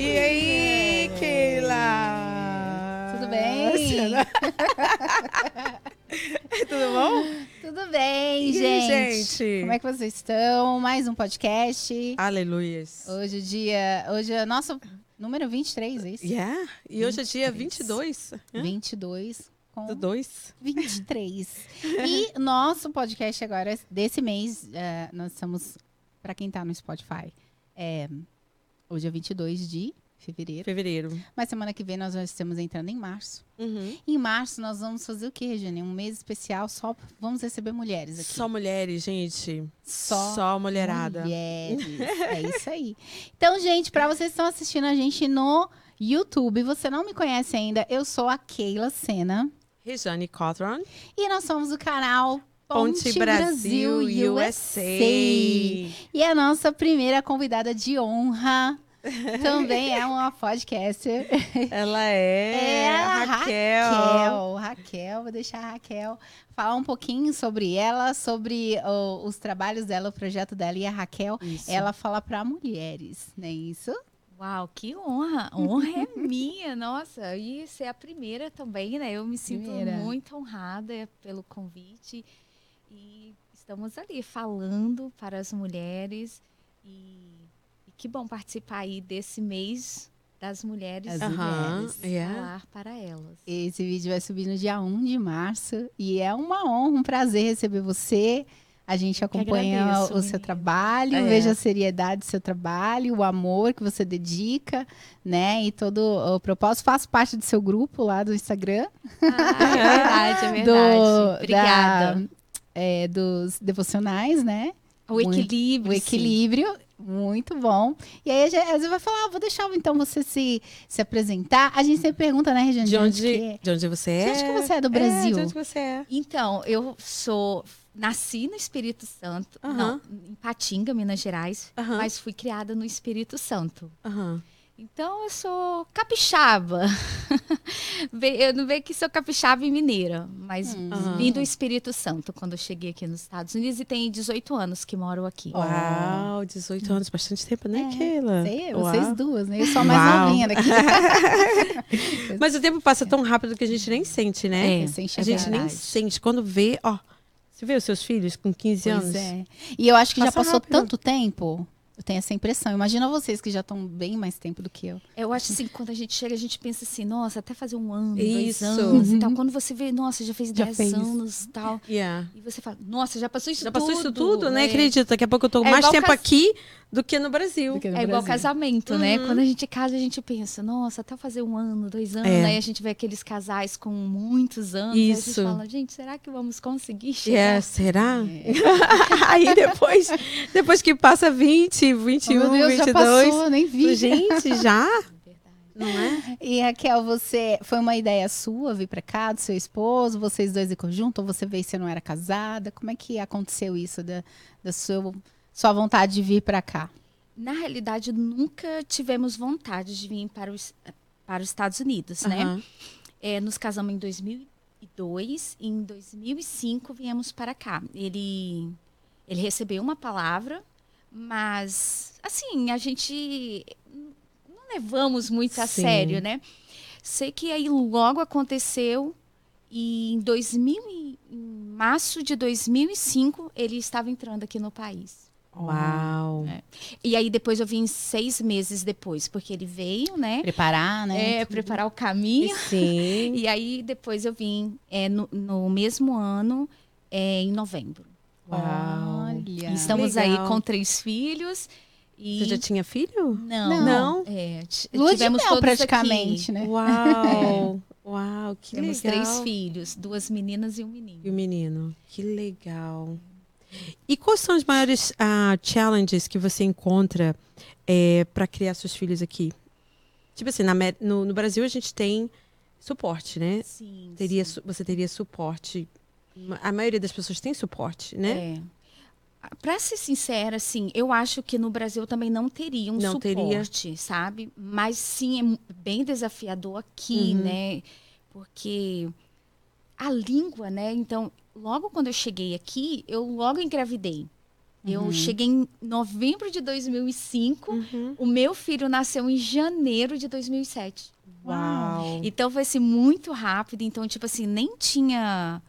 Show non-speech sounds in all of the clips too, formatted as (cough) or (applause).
E aí, Keila? Tudo bem? (laughs) Tudo bom? Tudo bem, E, gente? gente? Como é que vocês estão? Mais um podcast. Aleluias. Hoje o dia, hoje é nosso número 23, é isso? Yeah. E hoje é dia 23. 22 hã? 22 com do 2. 23. (laughs) e nosso podcast agora desse mês, eh, nós estamos para quem tá no Spotify. É, hoje é 22 de fevereiro, Fevereiro. mas semana que vem nós já estamos entrando em março. Uhum. Em março nós vamos fazer o quê, Regiane? Um mês especial só vamos receber mulheres aqui. Só mulheres, gente. Só Só mulherada. Mulheres. (laughs) É isso aí. Então, gente, para vocês que estão assistindo a gente no YouTube, você não me conhece ainda, eu sou a Keila Sena Rejane Cotron. e nós somos o canal Ponte, Brasil, USA. E a nossa primeira convidada de honra (laughs) também é uma podcaster. Ela é, É a Raquel. Raquel. Raquel, vou deixar a Raquel falar um pouquinho sobre ela, sobre os trabalhos dela, o projeto dela. E a Raquel, Isso. ela fala para mulheres, não é isso? Uau, que honra! Honra é (laughs) minha, nossa. E ser a primeira também, né? Eu me sinto Primeira. muito honrada pelo convite. E estamos ali falando para as mulheres. E que bom participar aí desse mês das mulheres. As mulheres. yeah. Falar para elas. Esse vídeo vai subir no dia 1 de março e é uma honra, um prazer receber você. A gente acompanha agradeço, o seu trabalho, É. veja a seriedade do seu trabalho, o amor que você dedica, né? E todo o propósito. Faço parte do seu grupo lá do Instagram. Ah, é verdade, é (laughs) verdade. do, Obrigada. da, é, dos devocionais, né? o equilíbrio. O sim. equilíbrio, muito bom. E aí, a gente, às vezes vai falar, ah, vou deixar então você se, se apresentar. A gente sempre pergunta, né, Regiane? De onde, que é? de onde você De é? onde que você é do É, Brasil? de onde você é? Então, eu sou. Nasci no Espírito Santo, não, em Patinga, Minas Gerais, mas fui criada no Espírito Santo. Aham. Então, eu sou capixaba. (laughs) Eu não vejo que sou capixaba e mineira, mas Hum. Vim do Espírito Santo quando eu cheguei aqui nos Estados Unidos e tem 18 anos que moro aqui. Uau, 18 anos, bastante tempo, né, É, Keila? Sei, Uau. vocês duas, né? Eu sou a mais Uau. novinha daqui. (laughs) (laughs) Mas o tempo passa tão rápido que a gente nem sente, né? É, Sem A gente nem sente. Quando vê, ó. Você vê os seus filhos com 15 anos? Pois é. E eu acho que já Passa passou rápido. tanto tempo. Eu tenho essa impressão. Imagina vocês que já estão bem mais tempo do que eu. Eu acho assim, quando a gente chega, a gente pensa assim, nossa, até fazer um ano, Isso. dois anos e Uhum. tal. Quando você vê, nossa, já fez Já 10 fez. anos e tal. Yeah. E você fala, nossa, já passou isso Já tudo. passou isso tudo, né? É. Acredita, daqui a pouco eu tô É mais tempo cas- aqui do que no Brasil. Que no É igual Brasil. casamento, né? Uhum. Quando a gente casa, a gente pensa, nossa, até fazer um ano, dois anos, É. aí a gente vê aqueles casais com muitos anos. Aí a gente Isso. fala, gente, será que vamos conseguir chegar? É, será? É. (laughs) Aí depois, depois que passa 20, 21, Oh, meu Deus, 22. já passou, eu nem vi. Gente, já? (laughs) Não é? E Raquel, você foi uma ideia sua vir pra cá, do seu esposo, vocês dois em conjunto, ou você veio e você não era casada? Como é que aconteceu isso da, da seu, sua vontade de vir pra cá? Na realidade, nunca tivemos vontade de vir para os, para os Estados Unidos, né? Aham. É, nos casamos em 2002 e em 2005 viemos para cá. Ele, ele recebeu uma palavra, mas assim, a gente não levamos muito a Sim. sério, né? Sei que aí logo aconteceu e em 2000 e- em março de 2005 ele estava entrando aqui no país. Uau. É. E aí depois eu vim seis meses depois, porque ele veio, né? Preparar, né? É, preparar o caminho. Sim. (laughs) E aí depois eu vim é, no, no mesmo ano, é, em novembro. Uau. Olha. Estamos legal. aí com três filhos. E... Você já tinha filho? Não. Não? É, t- Lua de tivemos mel, todos praticamente, aqui. né? Uau. (laughs) Uau, que Temos legal. três filhos, duas meninas e um E menino. o menino? Que legal. E quais são os maiores ah, challenges que você encontra para criar seus filhos aqui? Tipo assim, na no, no Brasil a gente tem suporte, né? Sim, Teria, sim. su- você teria suporte. A maioria das pessoas tem suporte, né? É. Pra ser sincera, assim, eu acho que no Brasil também não teria um Não suporte, teria. sabe? Mas sim, é bem desafiador aqui, Uhum. né? Porque a língua, né? Então, logo quando eu cheguei aqui, eu logo engravidei. Eu Uhum. cheguei em novembro de 2005. Uhum. O meu filho nasceu em janeiro de 2007. Uau. Então foi assim, muito rápido. Então, tipo assim, nem tinha.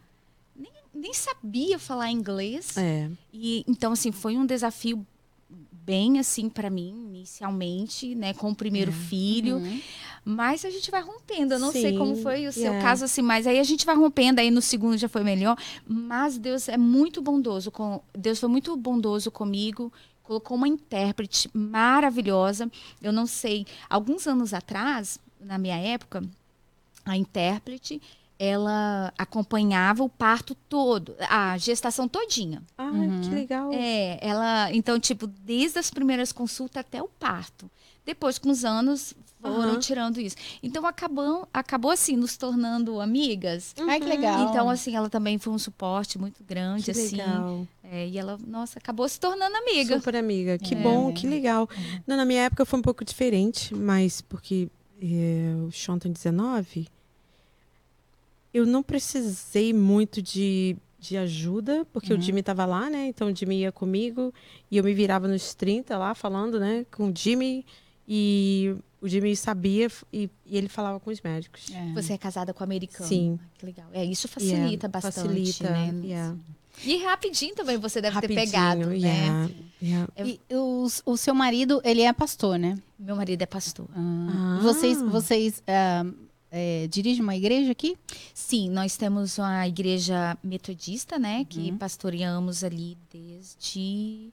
Nem, sabia falar inglês. É. E então, assim, foi um desafio bem assim para mim, inicialmente, né? Com o primeiro filho. Uhum. Mas a gente vai rompendo. Eu não sei Sim, como foi o seu yeah. caso, assim, mas aí a gente vai rompendo, aí no segundo já foi melhor. Mas Deus é muito bondoso. Com, Deus foi muito bondoso comigo. Colocou uma intérprete maravilhosa. Eu não sei, alguns anos atrás, na minha época, a intérprete, ela acompanhava o parto todo, a gestação todinha. Ah, Uhum. que legal. É, ela, então, tipo, desde as primeiras consultas até o parto. Depois, com os anos, foram Aham. tirando isso. Então, acabou, acabou assim, nos tornando amigas. Ai, que legal. Então, assim, ela também foi um suporte muito grande, Que assim. legal. É, e ela, nossa, acabou se tornando amiga. Super amiga. Que É. bom, que legal. Não, na minha época foi um pouco diferente, mas porque é, o Sean tem 19, eu não precisei muito de, de ajuda, porque Uhum. o Jimmy estava lá, né? Então o Jimmy ia comigo e eu me virava nos 30 lá falando, né, com o Jimmy. E o Jimmy sabia e, e ele falava com os médicos. É. Você é casada com americano. Sim. Que legal. É, isso facilita Yeah, bastante, facilita, né? yeah. E rapidinho também você deve Rapidinho, ter pegado, né? yeah, yeah. E o, o seu marido, ele é pastor, né? Meu marido é pastor. Ah. Ah. Vocês, vocês ah, é, dirigem uma igreja aqui? Sim, nós temos uma igreja metodista, né? Que Uhum. pastoreamos ali desde.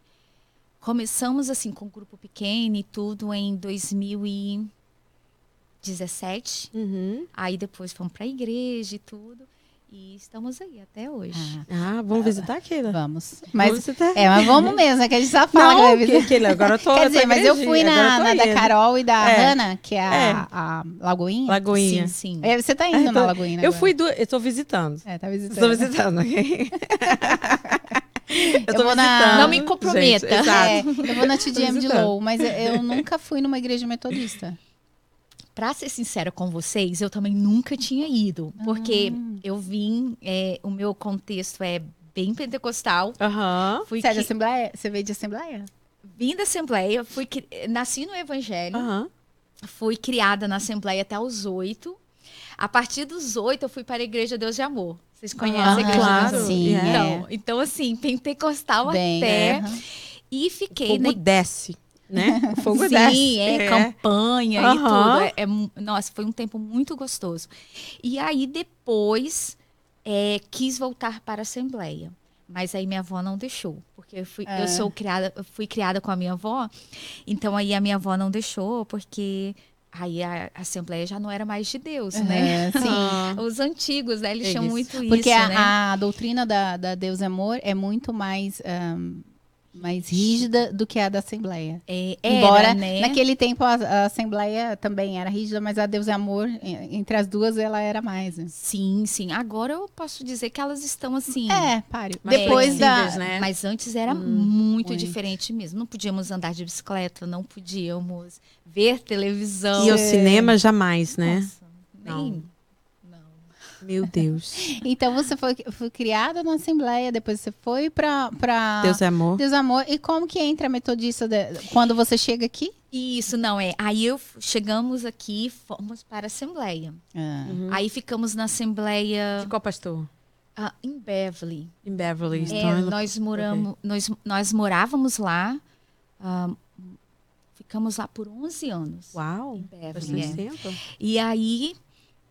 Começamos assim com um grupo pequeno e tudo em 2017. Uhum. Aí depois fomos para a igreja e tudo. E estamos aí até hoje. Ah, Ah, vamos visitar aquele. vamos. Vamos Mas, visitar. é, mas vamos (laughs) mesmo, é que a gente só fala que vai Não, visitar. que, que, agora eu tô. (laughs) Quer tô dizer, mas eu fui na, agora eu na tô da indo. Carol e da É. Ana, que é a, É. a Lagoinha. Lagoinha. Sim, sim. É, você tá indo É, na tô- Lagoinha, né? Eu agora? fui do. Eu tô visitando. É, tá visitando. Estou visitando, ok? (laughs) eu tô vou na-. Não me comprometa. gente. É, eu vou na TDM de. Low, mas eu- eu nunca fui numa igreja metodista. Pra ser sincera com vocês, eu também nunca tinha ido. Porque Ah. eu vim, é, o meu contexto é bem pentecostal. Aham. Fui Você é de que- Assembleia? Você veio de Assembleia? vim da Assembleia, fui, cri- nasci no Evangelho, Aham. fui criada na Assembleia até os oito. A partir dos oito, eu fui para a Igreja Deus de Amor. Vocês conhecem a Ah, Igreja claro. Deus de Amor? Sim, Yeah. é. Então, então, assim, pentecostal Bem, até. é, aham. E fiquei fogo na desce, né? O (laughs) fogo Sim, desce. é, campanha e Aham. tudo. É, é nossa, foi um tempo muito gostoso. E aí depois é, quis voltar para a Assembleia. Mas aí minha avó não deixou, porque eu fui, É. eu sou criada, eu fui criada com a minha avó, então aí a minha avó não deixou, porque aí a Assembleia já não era mais de Deus, né? É, (laughs) sim. Ah. Os antigos, né? Eles tinham Eles. muito isso, Porque a, né? a doutrina da, da Deus é Amor é muito mais, ahn, mais rígida do que a da Assembleia. É, era, Embora né? naquele tempo a, a Assembleia também era rígida, mas a Deus é Amor, en- entre as duas, ela era mais. né? Sim, sim. Agora eu posso dizer que elas estão assim. É, pare. Mais Depois da. né? Mas antes era Hum, muito, muito. diferente mesmo. Não podíamos andar de bicicleta, não podíamos ver televisão. E ao cinema jamais, né? Nossa, nem. Não. Meu Deus. (laughs) Então você foi, foi criada na Assembleia, depois você foi pra. pra... Deus é amor. Deus Amor. E como que entra a metodista de- quando você chega aqui? Isso, não é. Aí eu chegamos aqui, fomos para a Assembleia. Uhum. Aí ficamos na Assembleia De qual pastor? ah, em Beverly. Em Beverly. É, Então, nós, moramos, nós, nós morávamos lá. ah, ficamos lá por 11 anos. Uau. Em Beverly, é. E aí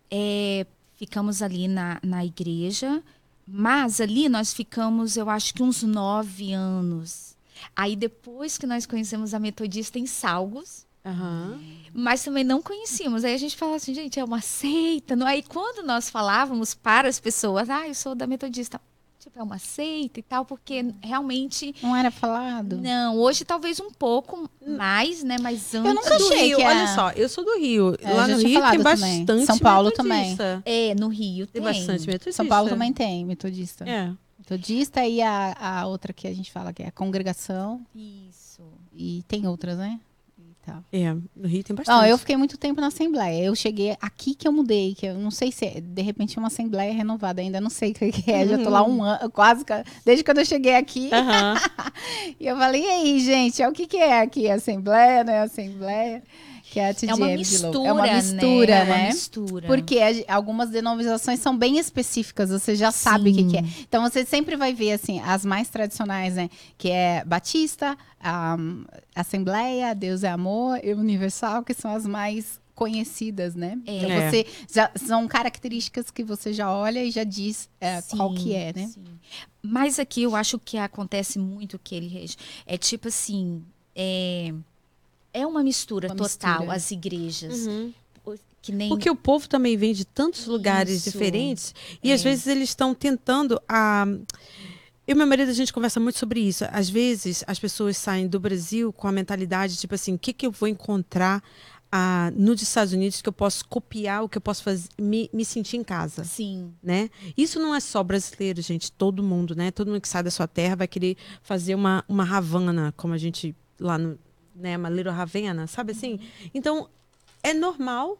é, ficamos ali na, na igreja, mas ali nós ficamos, eu acho que uns nove anos. Aí depois que nós conhecemos a metodista em Salgos, Aham. mas também não conhecíamos. Aí a gente falava assim, gente, é uma seita. Não? Aí quando nós falávamos para as pessoas, ah, eu sou da metodista, tipo, é uma seita e tal, porque realmente. Não era falado? Não, hoje talvez um pouco mais, né? Mas antes. nunca do achei Rio, que olha só, eu sou do Rio. É, Lá no Rio tem falado também. bastante São Paulo metodista. É, no Rio Tem tem. bastante metodista. São Paulo também tem metodista. É. Metodista e a, a outra que a gente fala que é a congregação. Isso. E tem outras, né? Tal. É, no Rio tem bastante. Não, eu fiquei muito tempo na Assembleia. Eu cheguei aqui que eu mudei, que eu não sei se é, de repente é uma Assembleia renovada, ainda não sei o que é. Já tô lá um ano, quase, desde quando eu cheguei aqui. Aham. (laughs) E eu falei, e aí, gente, é o que que é aqui? Assembleia, né? Assembleia. Que é a É uma mistura. É uma mistura, né? É né? uma mistura. Porque a- algumas denominações são bem específicas, você já sabe o que, que é. Então você sempre vai ver assim as mais tradicionais, né? Que é Batista, a Assembleia, Deus é Amor e Universal, que são as mais conhecidas, né? É. Então É. você já são características que você já olha e já diz é, qual Sim, que é, né? sim. Mas aqui eu acho que acontece muito que ele é tipo assim, é, é uma mistura Uma total mistura. as igrejas, Uhum. que nem Porque o povo também vem de tantos lugares Isso. diferentes e É. às vezes eles estão tentando a eu e meu marido a gente conversa muito sobre isso. Às vezes as pessoas saem do Brasil com a mentalidade tipo assim, o que que eu vou encontrar ah, nos Estados Unidos que eu posso copiar, o que eu posso fazer, me, me sentir em casa, sim, né? Isso não é só brasileiro, gente, todo mundo, né? Todo mundo que sai da sua terra vai querer fazer uma uma Havana, como a gente lá no, né, uma Little Havana, sabe assim? Então, é normal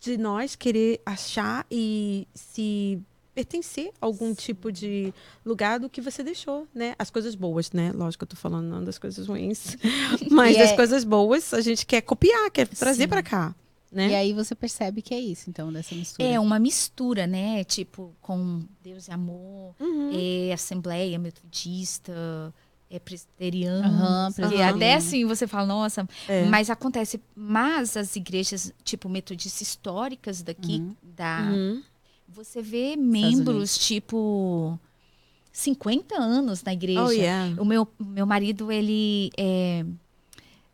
de nós querer achar e se pertencer a algum tipo de lugar do que você deixou, né? As coisas boas, né? Lógico que eu tô falando não das coisas ruins. (laughs) Mas E as é- coisas boas a gente quer copiar, quer trazer Sim. para cá, E né? aí você percebe que é isso, então, dessa mistura. é uma mistura, né? Tipo com Deus e amor, Uhum. é Assembleia Metodista, é Presbiteriano, que presbiteriano. até assim você fala, nossa, É. mas acontece, mas as igrejas tipo metodistas históricas daqui Uhum. da Uhum. Você vê membros, tipo, 50 anos na igreja. Oh, yeah. O meu, meu marido, ele é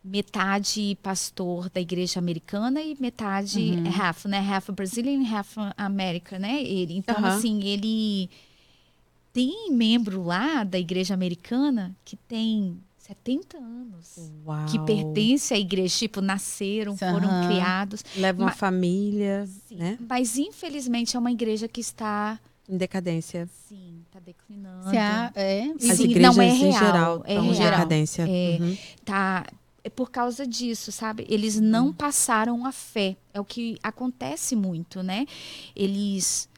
metade pastor da igreja americana e metade Uhum. é half, né? Half Brazilian e half América, né? Ele. Então, assim, ele tem membro lá da igreja americana que tem 70 anos. Uau. Que pertence à igreja, tipo, nasceram, foram Aham. criados. Leva uma Ma- família, né? Mas, infelizmente, é uma igreja que está Em decadência. Sim, tá declinando. Se há- é, Sim, As não, igrejas é em real, geral é estão em decadência. É. Uhum. Tá é por causa disso, sabe? Eles não passaram a fé. É o que acontece muito, né? Eles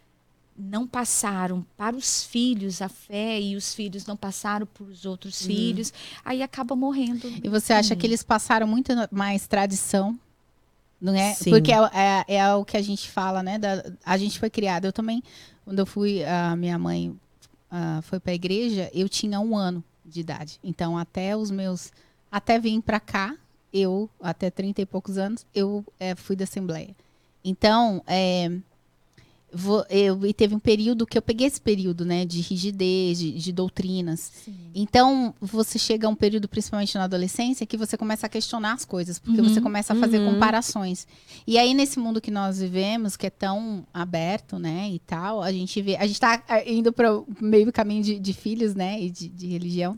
não passaram para os filhos a fé e os filhos não passaram para os outros filhos. Aí acaba morrendo. E você acha que eles passaram muito mais tradição? Não é? Sim. Porque é, é, é o que a gente fala, né? da- a gente foi criada. Eu também, quando eu fui, a minha mãe ah, foi para a igreja, eu tinha um ano de idade. Então, até os meus. Até vir para cá, eu, até 30 e poucos anos, eu eh, fui da Assembleia. Então, é, vo- eu, e teve um período que eu peguei esse período, né? De rigidez, de, de doutrinas. Sim. Então, você chega a um período, principalmente na adolescência, que você começa a questionar as coisas, porque Uhum, você começa a fazer uhum. comparações. E aí, nesse mundo que nós vivemos, que é tão aberto, né, e tal, a gente vê. A gente tá ah, indo para o meio caminho de, de filhos, né, e de, de religião.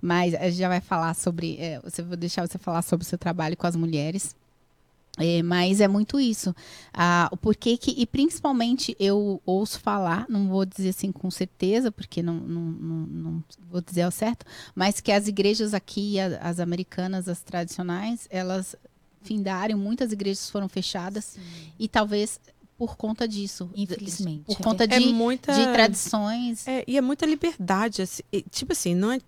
Mas a gente já vai falar sobre. É, você vou deixar você falar sobre o seu trabalho com as mulheres. É, mas é muito isso. Ah, o porquê que, e principalmente eu ouço falar, não vou dizer assim com certeza, porque não, não, não, não vou dizer ao certo, mas que as igrejas aqui, a- as americanas, as tradicionais, elas findaram, muitas igrejas foram fechadas, e talvez por conta disso. Infelizmente, Por conta É de, muita... de tradições. É, e é muita liberdade. assim, tipo assim, não é.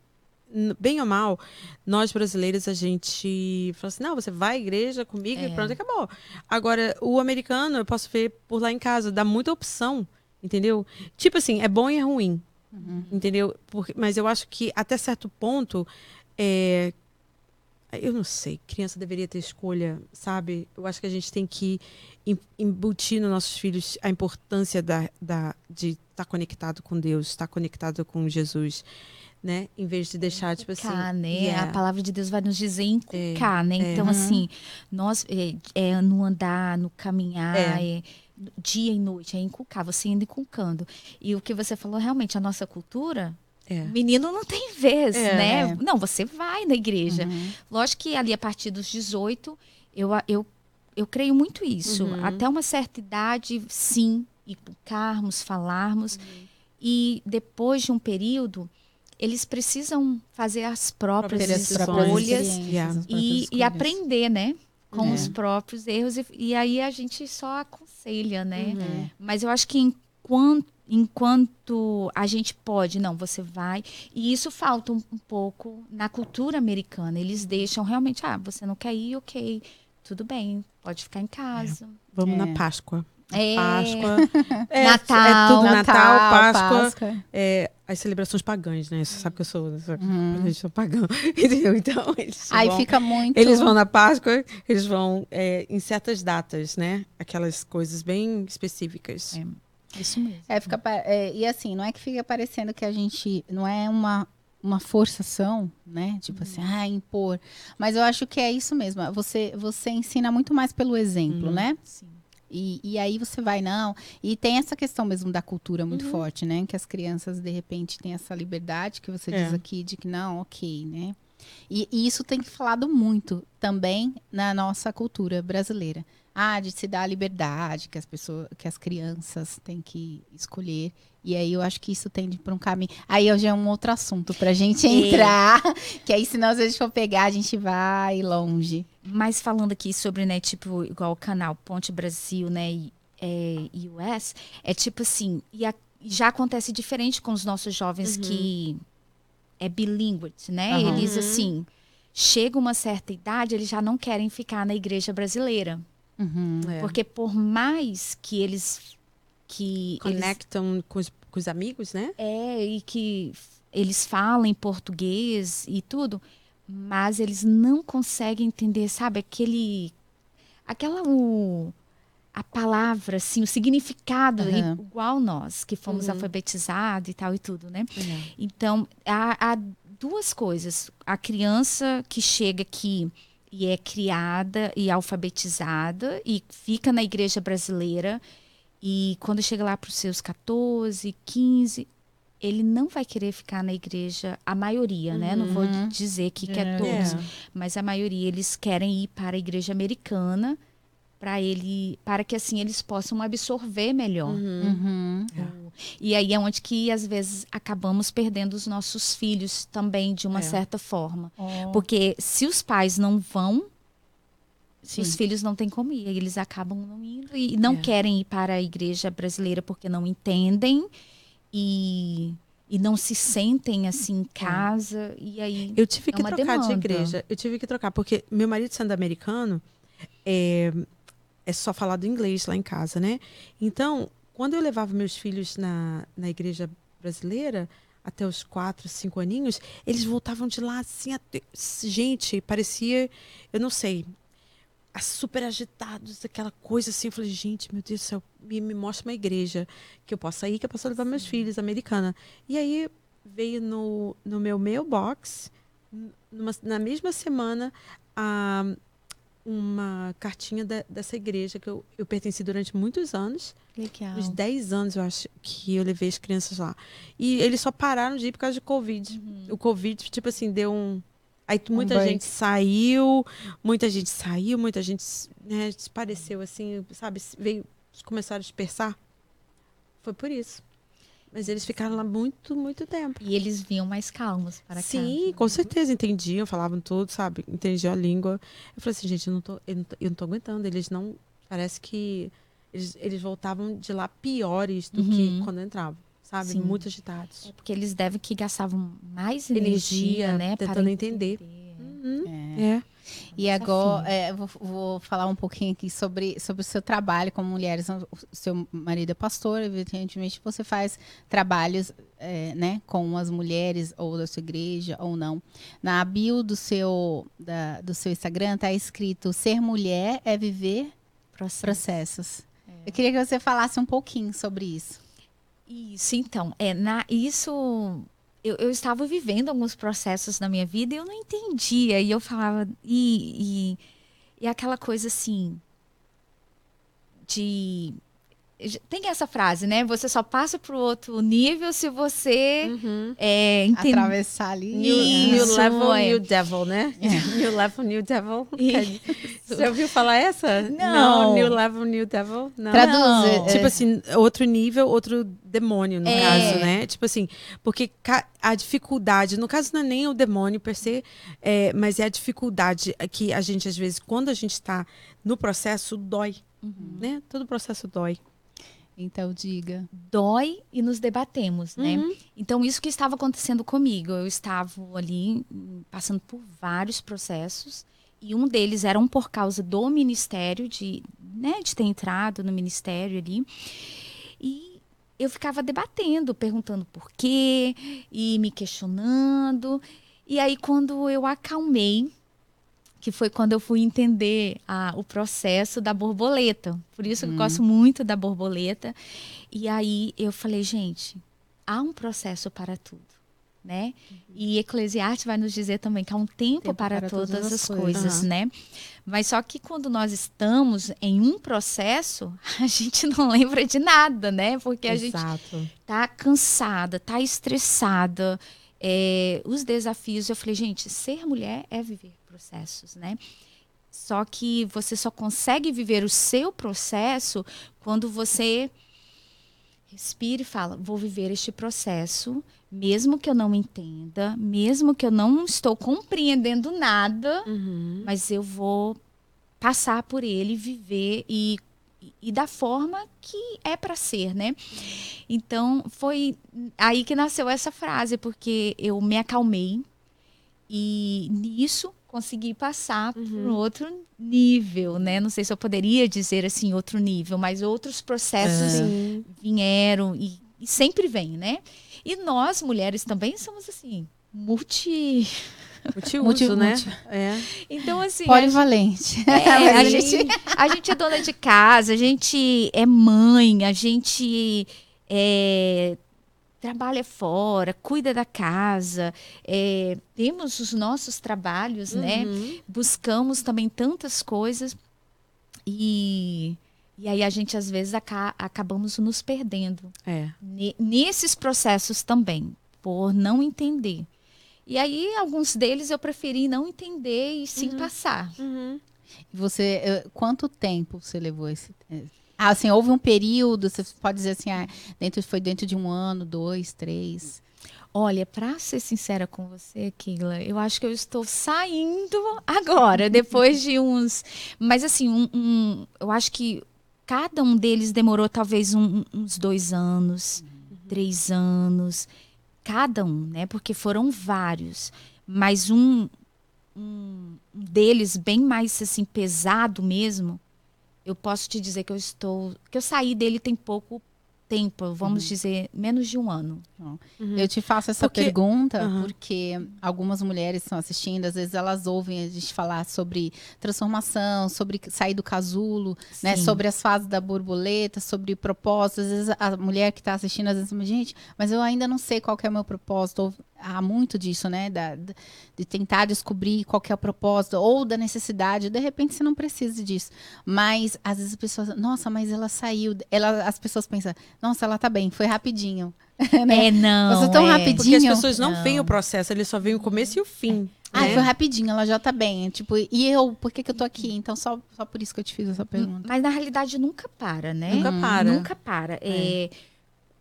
Bem ou mal, nós brasileiros, a gente fala assim: não, você vai à igreja comigo e É. pronto, acabou. Agora, o americano, eu posso ver por lá em casa, dá muita opção, entendeu? Tipo assim, é bom e é ruim, Uhum. entendeu? Porque, mas eu acho que até certo ponto, é, eu não sei, criança deveria ter escolha, sabe? Eu acho que a gente tem que em- embutir nos nossos filhos a importância da, da, de estar conectado com Deus, estar conectado com Jesus, né? Em vez de deixar, tipo assim. Né? yeah. A palavra de Deus vai nos dizer inculcar, né? é. Então, Uhum. assim, nós é, é no andar, no caminhar, É. é dia e noite, é inculcar, você indo inculcando. E o que você falou, realmente, a nossa cultura, É. menino não tem vez, É. né? Não, você vai na igreja. Uhum. Lógico que ali a partir dos 18, eu, eu, eu creio muito isso. Uhum. Até uma certa idade, sim, inculcarmos, falarmos. E depois de um período, eles precisam fazer as próprias Próprias escolhas as próprias e, e aprender, né? Com É. os próprios erros. E, e aí a gente só aconselha, né? Uhum. Mas eu acho que enquanto, enquanto a gente pode, não, você vai. E isso falta um, um pouco na cultura americana. Eles deixam realmente, ah, você não quer ir, ok. Tudo bem, pode ficar em casa. Vamos É. na Páscoa. É. Páscoa. É, Natal. É tudo Natal, Páscoa. Páscoa. é, as celebrações pagãs, né? Você sabe que eu sou, eu sou, Uhum. eu sou pagã. (laughs) Entendeu? Então, eles Aí vão, fica muito. eles vão na Páscoa, eles vão é, em certas datas, né? Aquelas coisas bem específicas. É. Isso mesmo. É, fica, é, e assim, não é que fica parecendo que a gente. Não é uma, uma forçação, né? Tipo assim, ah, impor. Mas eu acho que é isso mesmo. Você, você ensina muito mais pelo exemplo, Uhum. né? Sim. E, e aí você vai, não. E tem essa questão mesmo da cultura muito Uhum. forte, né? Que as crianças, de repente, têm essa liberdade que você É. diz aqui de que não, ok, né? E, e isso tem falado muito também na nossa cultura brasileira. Ah, de se dar a liberdade, que as pessoas, que as crianças têm que escolher. E aí eu acho que isso tende para um caminho. Aí já é um outro assunto pra gente É. entrar. (laughs) Que aí, se nós a gente for pegar, a gente vai longe. Mas falando aqui sobre, né, tipo, igual o canal Ponte Brasil, né, e, é, US, é tipo assim, e a- já acontece diferente com os nossos jovens que é bilíngue, né? Aham. Eles, Uhum. assim, chega uma certa idade, eles já não querem ficar na igreja brasileira. Uhum. É. Porque por mais que eles... Que eles, Conectam com os, com os amigos, né? é, e que eles falam português e tudo, mas eles não conseguem entender, sabe, aquele aquela o a palavra assim, o significado Aham. igual nós, que fomos Uhum. alfabetizados e tal e tudo, né? Então, há, há duas coisas. A criança que chega aqui e é criada e alfabetizada e fica na igreja brasileira e quando chega lá para os seus 14, 15, ele não vai querer ficar na igreja, a maioria, né? Não vou Uhum. dizer que quer É. todos, É. mas a maioria eles querem ir para a igreja americana para ele, para que assim eles possam absorver melhor. Uhum. E aí é onde que às vezes acabamos perdendo os nossos filhos também de uma É. certa forma. Oh. Porque se os pais não vão, Sim. os filhos não têm como ir. Eles acabam não indo e não É. querem ir para a igreja brasileira porque não entendem e, e não se sentem assim em casa. E aí. Eu tive É que uma trocar de demanda. igreja. Eu tive que trocar, porque meu marido sendo americano, é, é só falado inglês lá em casa, né? Então, quando eu levava meus filhos na, na igreja brasileira, até os quatro, cinco aninhos, eles voltavam de lá assim, até- gente, parecia, eu não sei, super agitados, aquela coisa assim. Eu falei, gente, meu Deus do céu, me, me mostra uma igreja que eu possa ir, que eu possa levar meus filhos, americana. E aí veio no, no meu mailbox, numa- na mesma semana, a, uma cartinha da- dessa igreja que eu, eu pertenci durante muitos anos. Legal. Uns 10 anos, eu acho, que eu levei as crianças lá. E eles só pararam de ir por causa de Covid. O Covid, tipo assim, deu um. Aí muita break. gente saiu, muita gente saiu, muita gente né, pareceu assim, sabe? Veio, começaram a dispersar. Foi por isso. Mas eles ficaram lá muito, muito tempo. E eles vinham mais calmos para Sim, casa. com certeza, entendiam, falavam tudo, sabe? Entendiam a língua. Eu falei assim, gente, eu não tô, eu não tô, eu não tô aguentando. Eles não. Parece que eles, eles voltavam de lá piores do que Uhum. quando entravam, sabe? Sim. Muito agitados. É porque eles devem que gastavam mais energia, Energia, né? tentando entender. Uhum. É. E agora, é, eu vou, vou falar um pouquinho aqui sobre, sobre o seu trabalho como mulheres. O seu marido é pastor, evidentemente você faz trabalhos é, né, com as mulheres, ou da sua igreja, ou não. Na bio do seu, da- do seu Instagram está escrito: ser mulher é viver Processo. processos. Eu queria que você falasse um pouquinho sobre isso. Isso, então, é, na, isso eu, eu estava vivendo alguns processos na minha vida e eu não entendia. E eu falava, e, e, e aquela coisa assim, de. Tem essa frase, né? Você só passa para o outro nível se você Uhum. é. Atravessar ali. New, new level, é. new devil, né? (laughs) New level, new devil. (laughs) E- Você ouviu falar essa? Não. New level, new devil? Não. Traduz. Não. é, Tipo assim, outro nível, outro demônio, no É. caso, né? Tipo assim, porque a dificuldade, no caso não é nem o demônio per se, é, mas é a dificuldade que a gente, às vezes, quando a gente está no processo, dói, né? Todo processo dói. Então, diga. Dói e nos debatemos, né? Uhum. Então, isso que estava acontecendo comigo. Eu estava ali passando por vários processos. E um deles era um por causa do ministério, de, né, de ter entrado no ministério ali. E eu ficava debatendo, perguntando por quê, e me questionando. E aí, quando eu acalmei, que foi quando eu fui entender a- o processo da borboleta. Por isso que eu gosto muito da borboleta. E aí eu falei, gente, há um processo para tudo, né? E Eclesiastes vai nos dizer também que há um tempo, Tempo para, para todas, todas as as coisas. coisas, né? Mas só que quando nós estamos em um processo, (laughs) a gente não lembra de nada, né? Porque a gente tá cansada, tá estressada. É, os desafios, eu falei, gente, ser mulher é viver processos, né? Só que você só consegue viver o seu processo quando você respira e fala, vou viver este processo, mesmo que eu não entenda, mesmo que eu não estou compreendendo nada, Uhum. mas eu vou passar por ele, viver e, e da forma que é para ser, né? Então foi aí que nasceu essa frase, porque eu me acalmei e nisso consegui passar para um outro nível, né? Não sei se eu poderia dizer assim outro nível, mas outros processos Sim. vieram e, e sempre vem, né? E nós mulheres também somos assim multi Multiuso, (laughs) Multi- né? multi- É. então, assim, a Polivalente. É, (laughs) a, Mas gente, a gente é dona de casa, a gente é mãe, a gente é, trabalha fora, cuida da casa, é, temos os nossos trabalhos, né? Uhum. Buscamos também tantas coisas e, e aí a gente às vezes aca- acabamos nos perdendo É. ne- nesses processos também, por não entender. E aí, alguns deles eu preferi não entender e sim passar. Uhum. Você, eh, quanto tempo você levou esse? Ah, assim, houve um período, você pode dizer assim, ah, dentro, foi dentro de um ano, dois, três. Olha, pra ser sincera com você, Keila, eu acho que eu estou saindo agora, (laughs) depois de uns. Mas assim, um, um- eu acho que cada um deles demorou talvez um- uns dois anos, três anos, cada um, né? Porque foram vários. Mas um, um deles bem mais assim pesado mesmo, eu posso te dizer que eu estou, que eu saí dele tem pouco tempo, vamos dizer menos de um ano. Uhum. Eu te faço essa Porque- pergunta Aham. porque algumas mulheres estão assistindo, às vezes elas ouvem a gente falar sobre transformação, sobre sair do casulo, né? Sim. Sobre as fases da borboleta, sobre propósitos. Às vezes a mulher que está assistindo, às vezes, fala, gente, mas eu ainda não sei qual que é o meu propósito. Há muito disso, né? Da, de tentar descobrir qual que é o propósito, ou da necessidade. De repente você não precisa disso. Mas às vezes as pessoas, nossa, mas ela saiu. Ela, as pessoas pensam, nossa, ela tá bem, foi rapidinho. (laughs) né? É, não. Você tão é. rapidinho. Porque as pessoas não, Não. veem o processo, eles só veem o começo e o fim. Ai, né? foi rapidinho, ela já tá bem. Tipo, e eu, por que, que eu tô aqui? Então, só, só por isso que eu te fiz essa pergunta. Mas na realidade nunca para, né? Nunca para. Nunca para. É,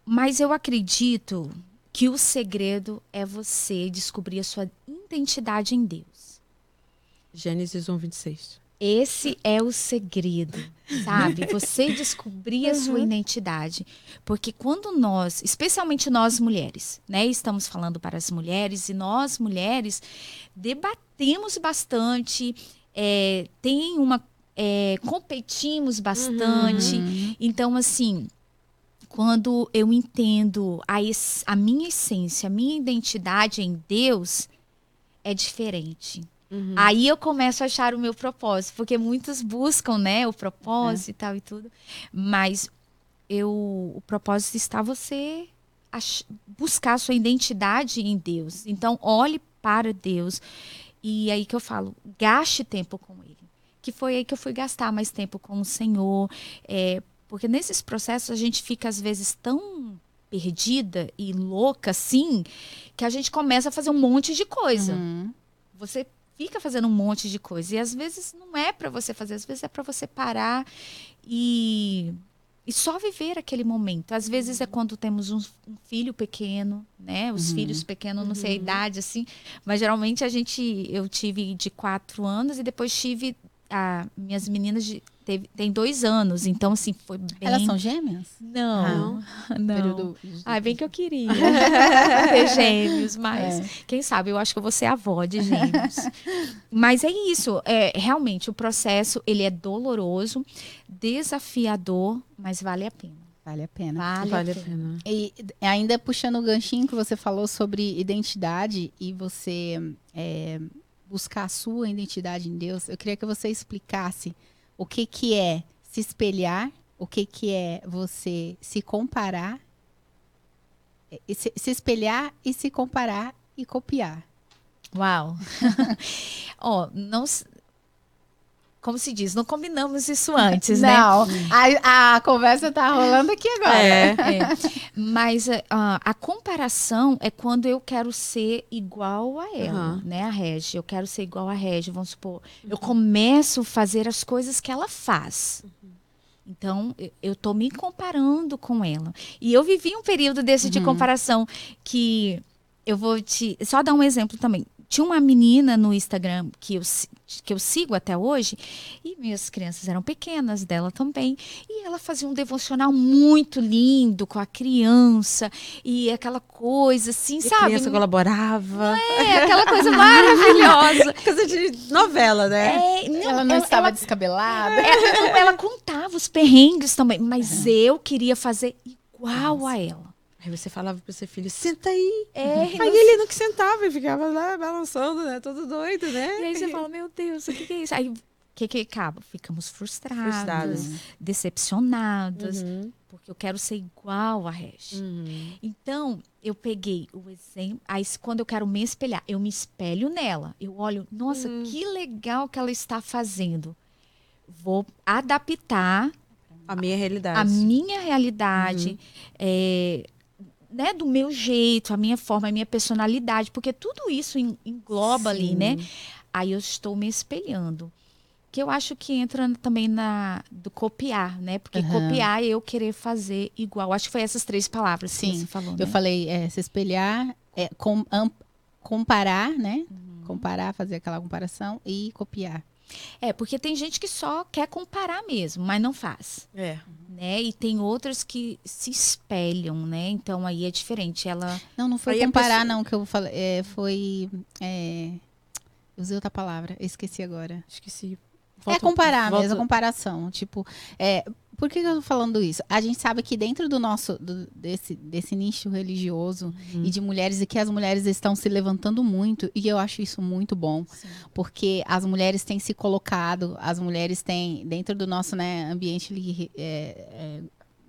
Mas eu acredito que o segredo é você descobrir a sua identidade em Deus. Gênesis 1, 26. Esse é o segredo, sabe? (laughs) Você descobrir a sua identidade. Porque quando nós, especialmente nós mulheres, né? Estamos falando para as mulheres, e nós mulheres debatemos bastante, é, tem uma. é, competimos bastante. Uhum. Então, assim, quando eu entendo a, es- a minha essência, a minha identidade em Deus, é diferente. Aí eu começo a achar o meu propósito, porque muitos buscam, né, o propósito e tal e tudo, mas eu, o propósito está você ach- buscar a sua identidade em Deus. Então, olhe para Deus. E aí que eu falo, gaste tempo com Ele. Que foi aí que eu fui gastar mais tempo com o Senhor. é, porque nesses processos a gente fica, às vezes, tão perdida e louca assim, que a gente começa a fazer um monte de coisa. Uhum. Você fica fazendo um monte de coisa. E às vezes não é para você fazer, às vezes é para você parar e, e só viver aquele momento. Às vezes é quando temos um, um filho pequeno, né? Os Uhum. filhos pequenos, não sei a Uhum. idade, assim. Mas geralmente a gente, eu tive de quatro anos e depois tive a, minhas meninas de, teve, tem dois anos. Então, assim, foi bem... Elas são gêmeas? Não, não. Período- Ai, bem que eu queria (laughs) ter gêmeos, mas É. quem sabe eu acho que eu vou ser avó de gêmeos. mas é isso, é, realmente o processo ele é doloroso, desafiador, mas vale a pena. Vale a pena. Vale, Vale a a pena. pena. E ainda puxando o ganchinho que você falou sobre identidade e você é, buscar a sua identidade em Deus, eu queria que você explicasse o que, que é se espelhar, o que, que é você se comparar, e se, se espelhar e se comparar e copiar. Uau. (laughs) Ó, não como se diz, não combinamos isso antes, né? Não, a, a conversa tá rolando aqui agora. É. É. Mas é, ah, a comparação é quando eu quero ser igual a ela, Aham. né? A Regi. Eu quero ser igual a Regi, vamos supor. Eu começo a fazer as coisas que ela faz. Então, eu- tô me comparando com ela. E eu vivi um período desse de Uhum. comparação que eu vou te. Só dar um exemplo também. Tinha uma menina no Instagram que eu, que eu sigo até hoje, e minhas crianças eram pequenas, dela também. E ela fazia um devocional muito lindo com a criança, e aquela coisa assim, E a sabe? criança colaborava. É, aquela coisa maravilhosa. (laughs) Coisa de novela, né? É, não, Ela não ela- estava ela- descabelada. é, não, ela contava os perrengues também, mas eu queria fazer igual a ela. Aí você falava pro seu filho, senta aí. É, Aí ele não que sentava e ficava lá balançando, né? Todo doido, né? E aí você fala, meu Deus, o que, que é isso? Aí o que que acaba? Ficamos frustrados, Frustrados. decepcionados, Uhum. porque eu quero ser igual a Regi. Uhum. Então, eu peguei o exemplo. Aí, quando eu quero me espelhar, eu me espelho nela. Eu olho, nossa, Uhum. que legal que ela está fazendo. Vou adaptar A minha realidade. a minha realidade, é, né, do meu jeito, a minha forma, a minha personalidade, porque tudo isso en- engloba ali, Sim. né? Aí eu estou me espelhando. Que eu acho que entra também na do copiar, né? Porque Aham. copiar é eu querer fazer igual. Acho que foi essas três palavras Sim, que você falou, Eu né? falei é, se espelhar, é, com- am- comparar, né? Uhum. Comparar, fazer aquela comparação e copiar. É, porque tem gente que só quer comparar mesmo, mas não faz, É. né? E tem outras que se espelham, né? Então aí é diferente. Ela Não, não foi Aí comparar, pessoa- não, que eu falei. é, foi. é, usei outra palavra, esqueci agora. Esqueci. é Volta- comparar volta- mesmo, a comparação. Tipo, é, por que eu tô falando isso? A gente sabe que dentro do nosso, do- desse, desse nicho religioso Uhum. e de mulheres, e que as mulheres estão se levantando muito, e eu acho isso muito bom. porque as mulheres têm se colocado, as mulheres têm, dentro do nosso né, ambiente é, é,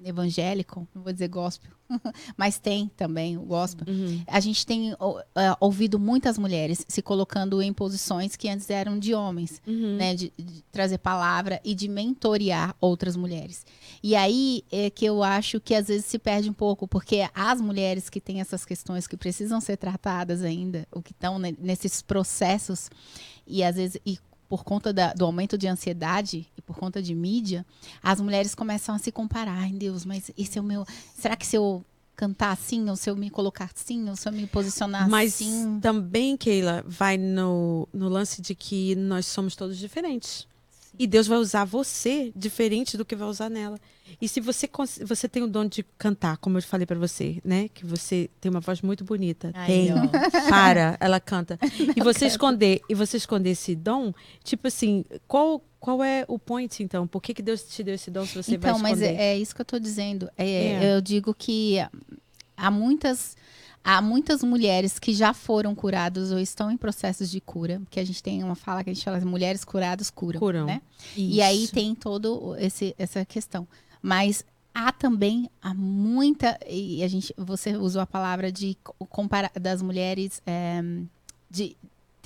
evangélico, não vou dizer gospel, (laughs) mas tem também o gospel. Uhum. A gente tem é, ouvido muitas mulheres se colocando em posições que antes eram de homens, Uhum. né, de, de trazer palavra e de mentorear outras mulheres. E aí é que eu acho que às vezes se perde um pouco, porque as mulheres que têm essas questões que precisam ser tratadas ainda, ou que estão ne- nesses processos, e às vezes e por conta da- do aumento de ansiedade e por conta de mídia, as mulheres começam a se comparar. Ai, Deus, mas esse é o meu. Será que se eu cantar assim, ou se eu me colocar assim, ou se eu me posicionar Mas assim? também, Keila, vai no, no lance de que nós somos todos diferentes. E Deus vai usar você diferente do que vai usar nela. E se você você tem o dom de cantar, como eu falei pra você, né? Que você tem uma voz muito bonita. Aí, tem. ó. (laughs) Para, ela canta. (laughs) E você esconder, e você esconder esse dom, tipo assim, qual qual é o point então? Por que, que Deus te deu esse dom se você então, vai mas esconder? é, é isso que eu tô dizendo. É, É. Eu digo que há muitas. Há muitas mulheres que já foram curadas ou estão em processos de cura, porque a gente tem uma fala que a gente fala mulheres curadas curam, Curam. né? E aí Isso. tem todo esse essa questão. Mas há também há muita e a gente você usou a palavra de co- compara das mulheres é, de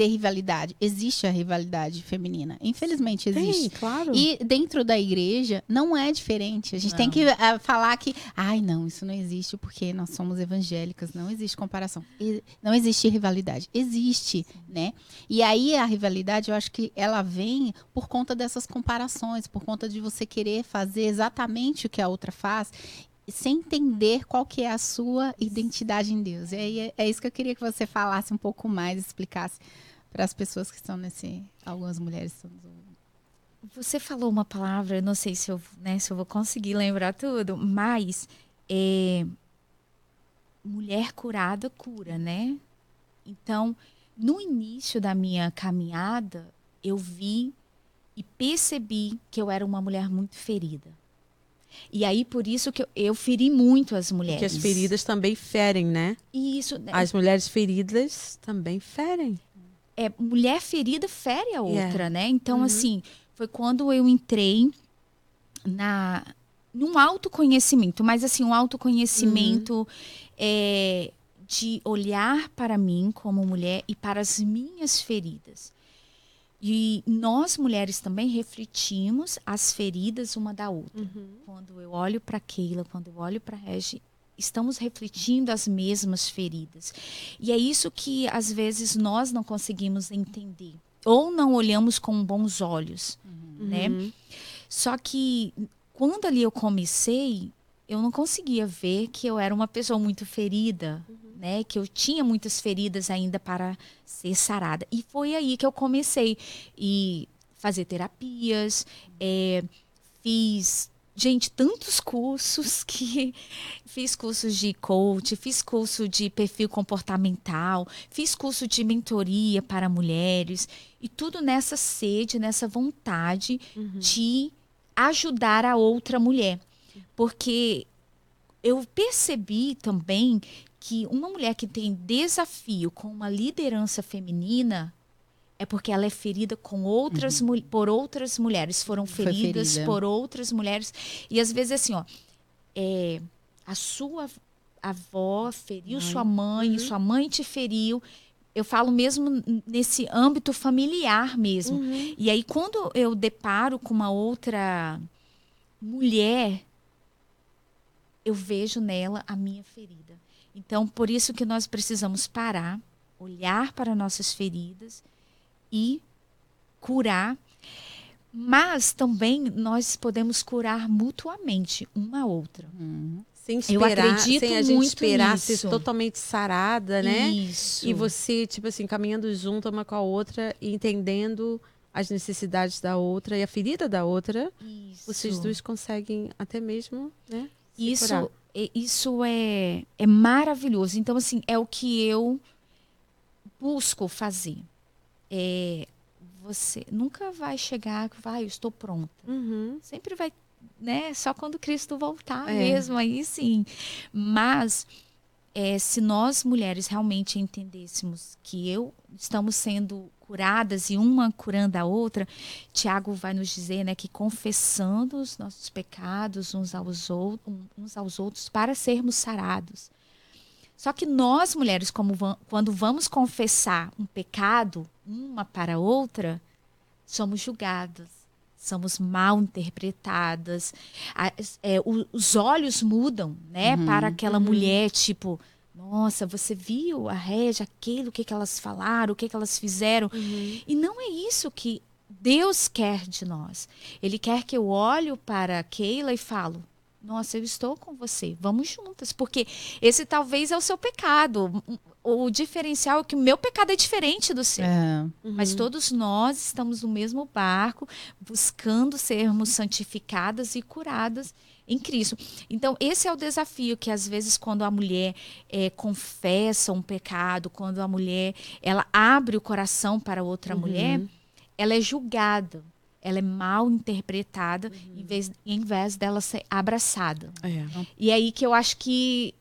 ter rivalidade. Existe a rivalidade feminina. Infelizmente existe. Tem, claro. E dentro da igreja não é diferente. A gente tem Não. que ah, falar que, ai, não, isso não existe porque nós somos evangélicas, não existe comparação. E- não existe rivalidade. Existe, né? E aí a rivalidade, eu acho que ela vem por conta dessas comparações, por conta de você querer fazer exatamente o que a outra faz. Sem entender qual que é a sua identidade em Deus. E aí é, é isso que eu queria que você falasse um pouco mais, explicasse para as pessoas que estão nesse. Algumas mulheres estão. Você falou uma palavra, eu não sei se eu, né, se eu vou conseguir lembrar tudo, mas é, mulher curada cura, né? Então, no início da minha caminhada, eu vi e percebi que eu era uma mulher muito ferida. E aí, por isso que eu, eu feri muito as mulheres. Porque as feridas também ferem, né? E isso, né, As mulheres feridas também ferem. É, mulher ferida fere a Yeah. outra, né? Então, Uhum. assim, foi quando eu entrei na num autoconhecimento, mas assim, um autoconhecimento é, de olhar para mim como mulher e para as minhas feridas. E nós mulheres também refletimos as feridas uma da outra. Quando eu olho para Keila, quando eu olho para Regi, estamos refletindo as mesmas feridas. E é isso que às vezes nós não conseguimos entender ou não olhamos com bons olhos, né? Uhum. Só que quando ali eu comecei, eu não conseguia ver que eu era uma pessoa muito ferida, né? Que eu tinha muitas feridas ainda para ser sarada. E foi aí que eu comecei e fazer terapias, é, fiz gente tantos cursos (laughs) que fiz cursos de coach, fiz curso de perfil comportamental, fiz curso de mentoria para mulheres e tudo nessa sede, nessa vontade de ajudar a outra mulher. Porque eu percebi também que uma mulher que tem desafio com uma liderança feminina é porque ela é ferida com outras mul- por outras mulheres, foram feridas ferida. por outras mulheres e às vezes assim, ó, é, a sua avó feriu sua mãe, sua mãe te feriu. Eu falo mesmo nesse âmbito familiar mesmo. Uhum. E aí, quando eu deparo com uma outra mulher, eu vejo nela a minha ferida. Então, por isso que nós precisamos parar, olhar para nossas feridas e curar. Mas também nós podemos curar mutuamente uma a outra. Uhum. Sem Eu esperar, acredito sem a gente muito esperar ser totalmente sarada, né? Isso. E você, tipo assim, caminhando junto uma com a outra e entendendo as necessidades da outra e a ferida da outra, Isso. vocês dois conseguem até mesmo, né? se curar. Isso, é- isso é, é maravilhoso. Então, assim, é o que eu busco fazer. É, você nunca vai chegar, vai, eu estou pronta. Uhum. Sempre vai, né? Só quando Cristo voltar É. mesmo, aí sim. Mas é, se nós mulheres realmente entendêssemos que eu estamos sendo curadas e uma curando a outra, Tiago vai nos dizer, né, que confessando os nossos pecados uns aos, ou- um- uns aos outros para sermos sarados. Só que nós mulheres, va- quando vamos confessar um pecado uma para a outra, somos julgadas, somos mal interpretadas, as- é, o- os olhos mudam, né, Uhum, para aquela mulher, tipo, nossa, você viu a Régia, aquilo, o que, que elas falaram, o que, que elas fizeram. Uhum. E não é isso que Deus quer de nós. Ele quer que eu olhe para Keila e falo, nossa, eu estou com você, vamos juntas, porque esse talvez é o seu pecado. O diferencial é que o meu pecado é diferente do seu. É. Mas todos nós estamos no mesmo barco, buscando sermos santificadas e curadas em Cristo. Então, esse é o desafio que às vezes quando a mulher eh, confessa um pecado, quando a mulher ela abre o coração para outra mulher, ela é julgada, ela é mal interpretada, em, vez, em vez dela ser abraçada. É. E é aí que eu acho que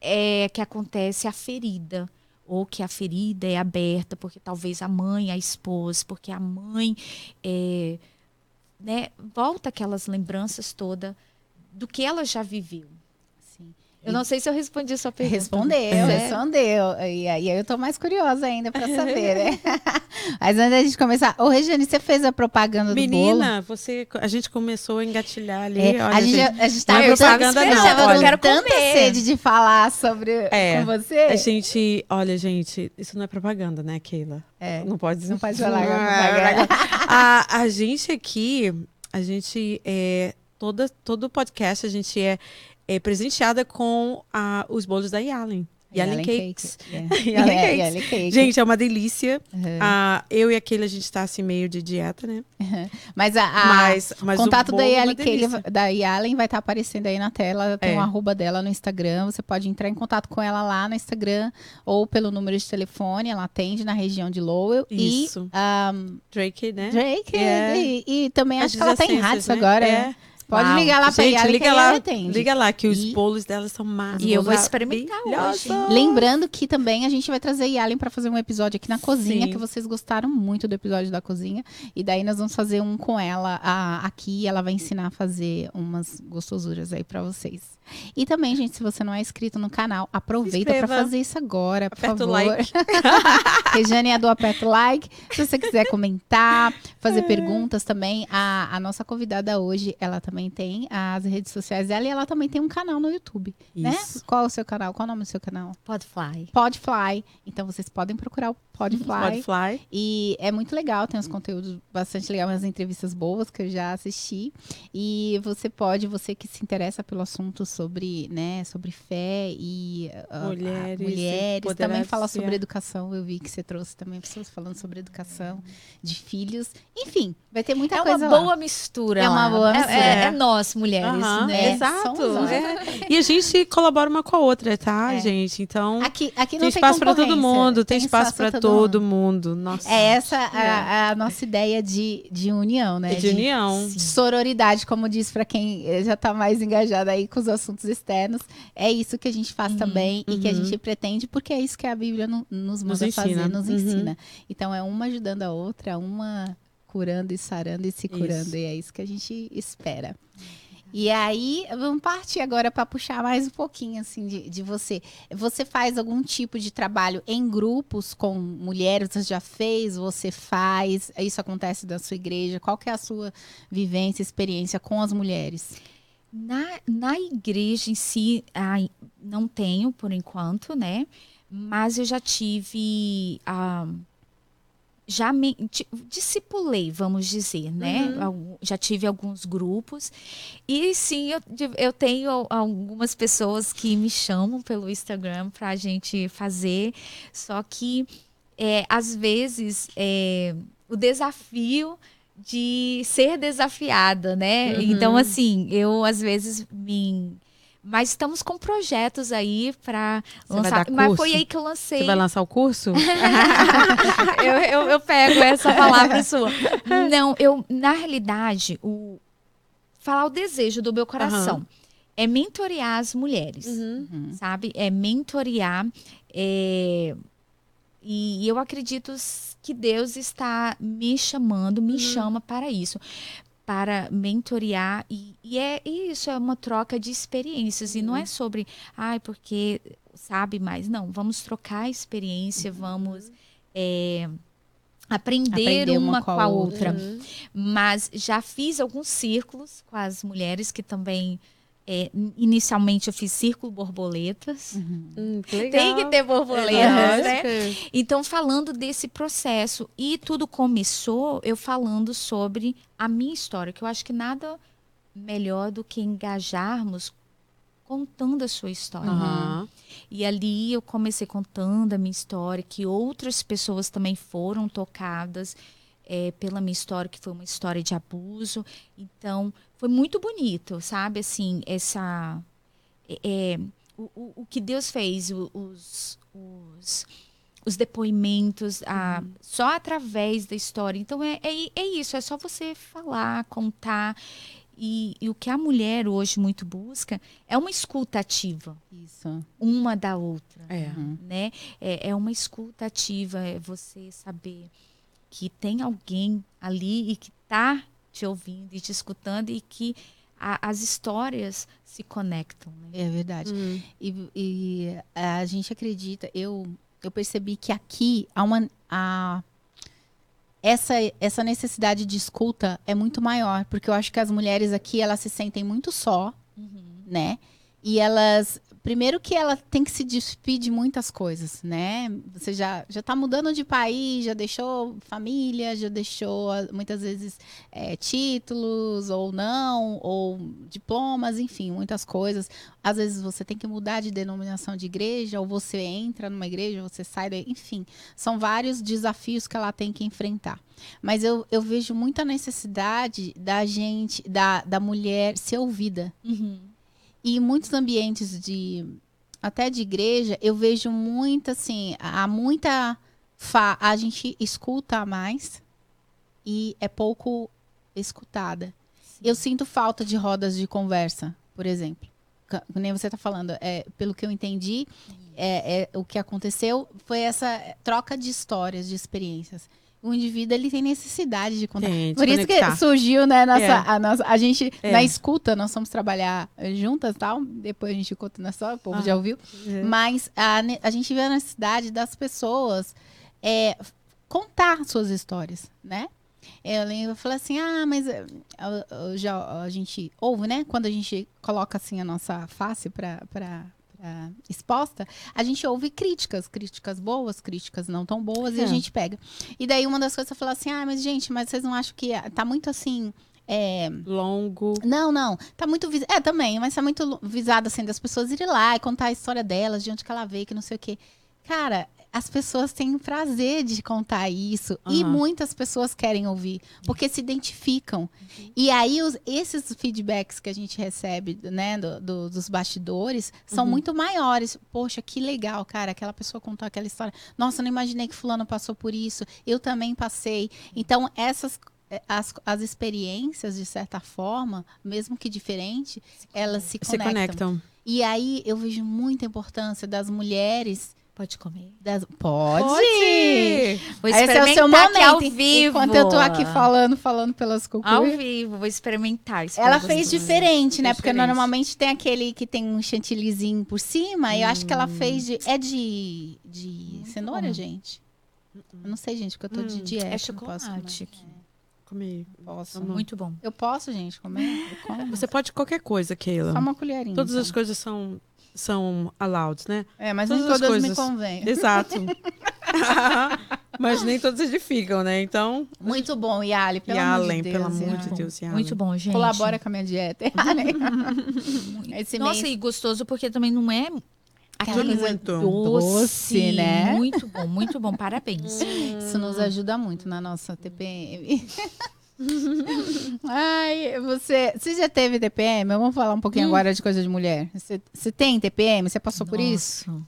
é que acontece a ferida. Ou que a ferida é aberta, porque talvez a mãe, a esposa, porque a mãe é, né, volta aquelas lembranças todas do que ela já viveu. Eu não sei se eu respondi a sua pergunta. Respondeu, É. respondeu. E aí eu tô mais curiosa ainda pra saber, né? (laughs) Mas antes da gente começar, ô Regiane, você fez a propaganda do bolo? Menina, você, a gente começou a engatilhar ali. É, olha, a gente, gente. a gente Não tava é tanta- propaganda, não, olha. com Quero tanta comer. sede de falar sobre É, com você. A gente, olha, gente, isso não é propaganda, né, Keila? É. Não pode Não pode falar, (laughs) Não não é a, a gente aqui, a gente é toda todo podcast a gente é, é presenteada com a, os bolos da Yalen. Yalen (laughs) (laughs) Cakes. Yeah. Yalen É, Cakes. Yalen Cake. Gente, é uma delícia. Uhum. Ah, eu e a Keila, a gente tá assim meio de dieta, né? Mas a, a- mas, mas o contato da é Yalen, delícia. da Yalen vai estar aparecendo aí na tela. Tem É. o arroba dela no Instagram. Você pode entrar em contato com ela lá no Instagram ou pelo número de telefone. Ela atende na região de Lowell. Isso. E um, Drake, né? Drake. É. E, e também As acho que ela tá em rádios né? agora. É. né? Pode Uau. ligar lá pra Gente, que liga a lá, atende. liga lá, que os E- bolos delas são maravilhosos. E eu vou experimentar hoje. Lembrando que também a gente vai trazer Yalen para fazer um episódio aqui na cozinha, Sim. que vocês gostaram muito do episódio da cozinha. E daí nós vamos fazer um com ela a- aqui. Ela vai ensinar a fazer umas gostosuras aí para vocês. E também, gente, se você não é inscrito no canal, aproveita para fazer isso agora, por Aperta o favor. like. Regiane é do Aperta o Like. Se você quiser comentar, fazer perguntas também, a, a nossa convidada hoje, ela também tem as redes sociais dela e ela também tem um canal no YouTube, né? Isso. Qual é o seu canal? Qual é o nome do seu canal? Podfly. Podfly. Então vocês podem procurar o Podfly. (laughs) Pode fly. E é muito legal, tem uns conteúdos bastante legais, umas entrevistas boas que eu já assisti. E você pode, você que se interessa pelo assunto sobre, né, sobre fé e ah, Mulheres, mulheres também fala sobre educação. Eu vi que você trouxe também pessoas falando sobre educação de filhos. Enfim, vai ter muita É uma coisa lá. boa mistura. É uma boa É- mistura. É, é nós, mulheres, né? Exato. É. E a gente colabora uma com a outra, tá, É. gente? Então, Aqui, aqui tem não espaço pra todo mundo, tem, espaço pra pra todo mundo. Nossa. É essa a, a nossa ideia de, de união, né? É de união. Sororidade, como diz pra quem já tá mais engajado aí com os assuntos externos. É isso que a gente faz também e que a uhum. gente pretende, porque é isso que a Bíblia no- nos Nos manda fazer, ensina. nos Uhum. ensina. Então é uma ajudando a outra, uma curando e sarando e se curando. Isso. E é isso que a gente espera. E aí, vamos partir agora para puxar mais um pouquinho assim de, de você. Você faz algum tipo de trabalho em grupos com mulheres? Você já fez? Você faz? Isso acontece na sua igreja? Qual que é a sua vivência, experiência com as mulheres? Na, na igreja em si, ai, não tenho por enquanto, né? Mas eu já tive. ah, já me di- discipulei, vamos dizer, né? Algum- Já tive alguns grupos. E sim, eu, eu tenho al- algumas pessoas que me chamam pelo Instagram para a gente fazer. Só que, é, às vezes, é, o desafio de ser desafiada, né? Uhum. Então, assim, eu às vezes me. Mas estamos com projetos aí para lançar. Mas foi aí que eu lancei. Você vai lançar o curso? (laughs) eu, eu, eu pego essa palavra sua. (laughs) Não, eu, na realidade, o, falar o desejo do meu coração é mentorear as mulheres, Uhum. sabe? É mentorear. é, e eu acredito que Deus está me chamando, me chama para isso. Para mentorear, e, e é isso, é uma troca de experiências. E não é sobre, ai, porque sabe mais. Não, vamos trocar experiência, vamos é, aprender, Aprender uma, com a outra. Uhum. Mas já fiz alguns círculos com as mulheres que também. É, inicialmente eu fiz círculo borboletas. Hum, que. Tem que ter borboletas, É, né? Então, falando desse processo. E tudo começou eu falando sobre a minha história, que eu acho que nada melhor do que engajarmos contando a sua história. Aham. E ali eu comecei contando a minha história, que outras pessoas também foram tocadas é, pela minha história, que foi uma história de abuso. Então, foi muito bonito, sabe? Assim, essa. é, é, o, o, o que Deus fez, os, os, os depoimentos, a, só através da história. Então, é, é, é isso, é só você falar, contar. E, e o que a mulher hoje muito busca é uma escuta ativa Isso. uma da outra, É. Uhum. né? É, é uma escuta ativa, é você saber que tem alguém ali e que está te ouvindo e te escutando e que a- as histórias se conectam. Né? É verdade. Hum. E, e a gente acredita, eu, eu percebi que aqui há uma. A, essa, essa necessidade de escuta é muito maior, porque eu acho que as mulheres aqui elas se sentem muito só, né? E elas. Primeiro que ela tem que se despir de muitas coisas, né? Você já, já tá mudando de país, já deixou família, já deixou ah, muitas vezes é, títulos ou não, ou diplomas, enfim, muitas coisas. Às vezes você tem que mudar de denominação de igreja, ou você entra numa igreja, você sai daí, enfim. São vários desafios que ela tem que enfrentar. Mas eu, eu vejo muita necessidade da gente, da, da mulher ser ouvida. E em muitos ambientes de até de igreja, eu vejo muita assim, há muita fa a gente escuta mais e é pouco escutada. Eu sinto falta de rodas de conversa, por exemplo. Nem você está falando, é, pelo que eu entendi, é, é, o que aconteceu foi essa troca de histórias, de experiências. O indivíduo ele tem necessidade de contar. Tem, de Por isso que conectar. surgiu, né, nossa, É. a, nossa, a gente, É. na escuta, nós fomos trabalhar eh, juntas tal, depois a gente conta na história, o povo Ah. já ouviu. É. Mas a, a gente vê a necessidade das pessoas é, contar suas histórias, né? Eu lembro, eu falei assim, ah, mas eh, eu- eu já, a gente ouve, né? Quando a gente coloca assim a nossa face para exposta, a gente ouve críticas, críticas boas, críticas não tão boas, e É. a gente pega. E daí uma das coisas eu falei assim, ah, mas gente, mas vocês não acham que ah, tá muito assim. é, Longo. não, não. Tá muito vis... É, também, mas tá muito visado assim das pessoas irem lá e contar a história delas, de onde que ela veio, que não sei o quê. Cara, as pessoas têm prazer de contar isso e Aham. muitas pessoas querem ouvir, porque se identificam. E aí os- esses feedbacks que a gente recebe, né, do- do- dos bastidores, são Uhum. muito maiores. Poxa, que legal, cara, aquela pessoa contou aquela história. Nossa, não imaginei que fulano passou por isso. Eu também passei. Então, essas eh, as, as experiências, de certa forma, mesmo que diferente, elas se Se conectam. conectam. E aí eu vejo muita importância das mulheres. Pode comer. Das... Pode! Vou Esse é o seu aqui ao momento. vivo. Enquanto eu tô aqui falando, falando pelas Ao cucuias. vivo, vou experimentar. isso Ela fez gostoso. diferente, né? Porque normalmente tem aquele que tem um chantillyzinho por cima. E eu acho que ela fez de. É de. de cenoura, bom. gente? Eu não sei, gente, porque eu tô de Hum, dieta. É chocolate comer. aqui. Comi. Posso. Bom. Muito bom. Eu posso, gente, comer? Eu como. Você pode qualquer coisa, Keila. Só uma colherinha. Todas então. as coisas são, são allowed, né? É, mas todas nem as todas me coisas. convêm. (laughs) Exato. (laughs) Mas nem todas edificam, né? Então, Muito bom, Yali, pelo e amor de pelo Deus. amor Yali. de Deus, Yali. Muito bom, gente. Colabora com a minha dieta. Yali. (laughs) Esse Nossa, mês- e gostoso porque também não é Aquela aquele coisa doce, doce, né? Muito bom, muito bom. Parabéns. Isso nos ajuda muito na nossa TPM. (laughs) Ai, você, você já teve TPM? Vamos falar um pouquinho Hum. agora de coisa de mulher. Você, você tem TPM? Você passou por isso? Nossa,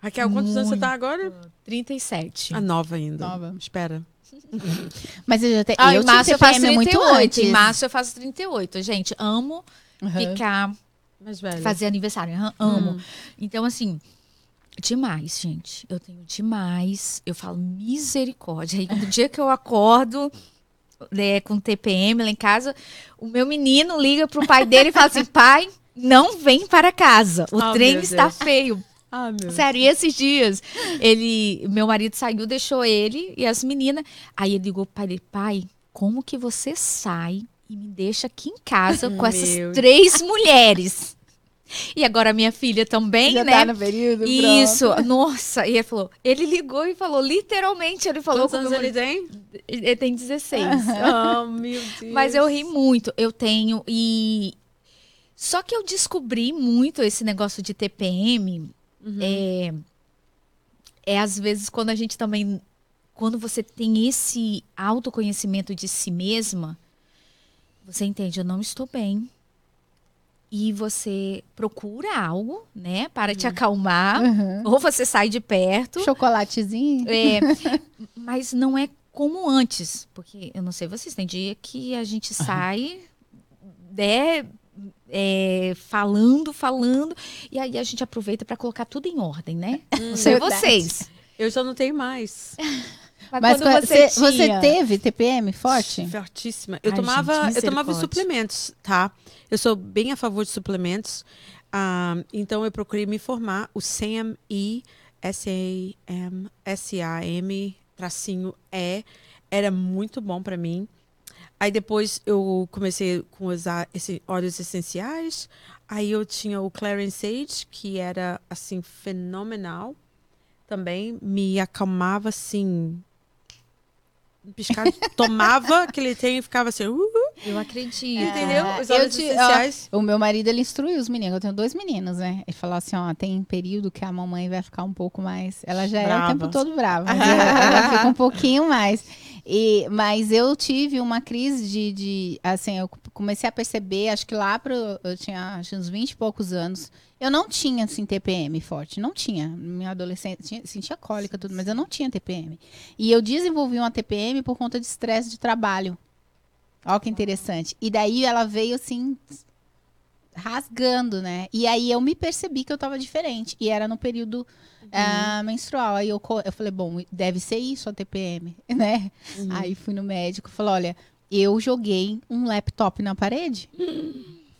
Raquel, quantos anos você tá agora? 37. Ah, nova ainda. Nova. Espera. (laughs) Mas você já tem. Ah, eu em março eu faço TPM muito 38. antes. Em março eu faço 38. Gente, amo Uhum. ficar, Mais velha. fazer aniversário. Amo. Hum. Então, assim, demais, gente. Eu tenho demais. Eu falo misericórdia. Aí, no dia que eu acordo né, com TPM lá em casa, o meu menino liga pro pai dele e fala assim: (laughs) pai, não vem para casa. O Oh, trem está Deus. feio. Ah. Sério, e esses dias, ele, meu marido saiu, deixou ele e as meninas. Aí ele ligou pro pai dele, pai, como que você sai e me deixa aqui em casa com essas três mulheres? E agora minha filha também, já né? tá no período? Isso, pronto. nossa, e ele falou, ele ligou e falou, literalmente, ele falou Quantos com anos ele tem? ele tem 16. Ah, (laughs) meu Deus. Mas eu ri muito. Eu tenho e só que eu descobri muito esse negócio de TPM. Uhum. É, é às vezes quando a gente também quando você tem esse autoconhecimento de si mesma, você entende, eu não estou bem. E você procura algo, né, para te acalmar, Uhum. ou você sai de perto. Chocolatezinho? É, mas não é como antes, porque eu não sei vocês, tem dia que a gente sai, né, é, falando, falando, e aí a gente aproveita para colocar tudo em ordem, né? Não sei vocês. Eu já não tenho mais. (laughs) Mas quando quando você, você tinha- teve TPM forte? Fortíssima. Eu Ai, tomava, gente, eu tomava suplementos, tá? Eu sou bem a favor de suplementos. Ah, então eu procurei me formar. O SAM E S-A-M S-A-M tracinho E era muito bom para mim. Aí depois eu comecei com usar esses óleos essenciais. Aí eu tinha o Clarence Sage, que era assim fenomenal. Também me acalmava assim. Piscar, tomava aquele trem e ficava assim, uh, Eu acredito. entendeu? Os óleos te- ó. O meu marido, ele instruiu os meninos. Eu tenho dois meninos, né? Ele falou assim, ó, tem período que a mamãe vai ficar um pouco mais... Ela já é o Brava. tempo todo brava. (laughs) Ela fica um pouquinho mais. E, mas eu tive uma crise de, de... Assim, eu comecei a perceber, acho que lá pro... Eu tinha acho, uns 20 e poucos anos. Eu não tinha, assim, TPM forte. Não tinha. Minha adolescência... Sentia cólica, tudo. Mas eu não tinha TPM. E eu desenvolvi uma TPM por conta de estresse de trabalho. Olha que interessante. E daí ela veio assim, rasgando, né? E aí eu me percebi que eu tava diferente. E era no período ah, menstrual. Aí eu, eu falei, bom, deve ser isso a TPM, (laughs) né? Uhum. Aí fui no médico e falei, olha, eu joguei um laptop na parede.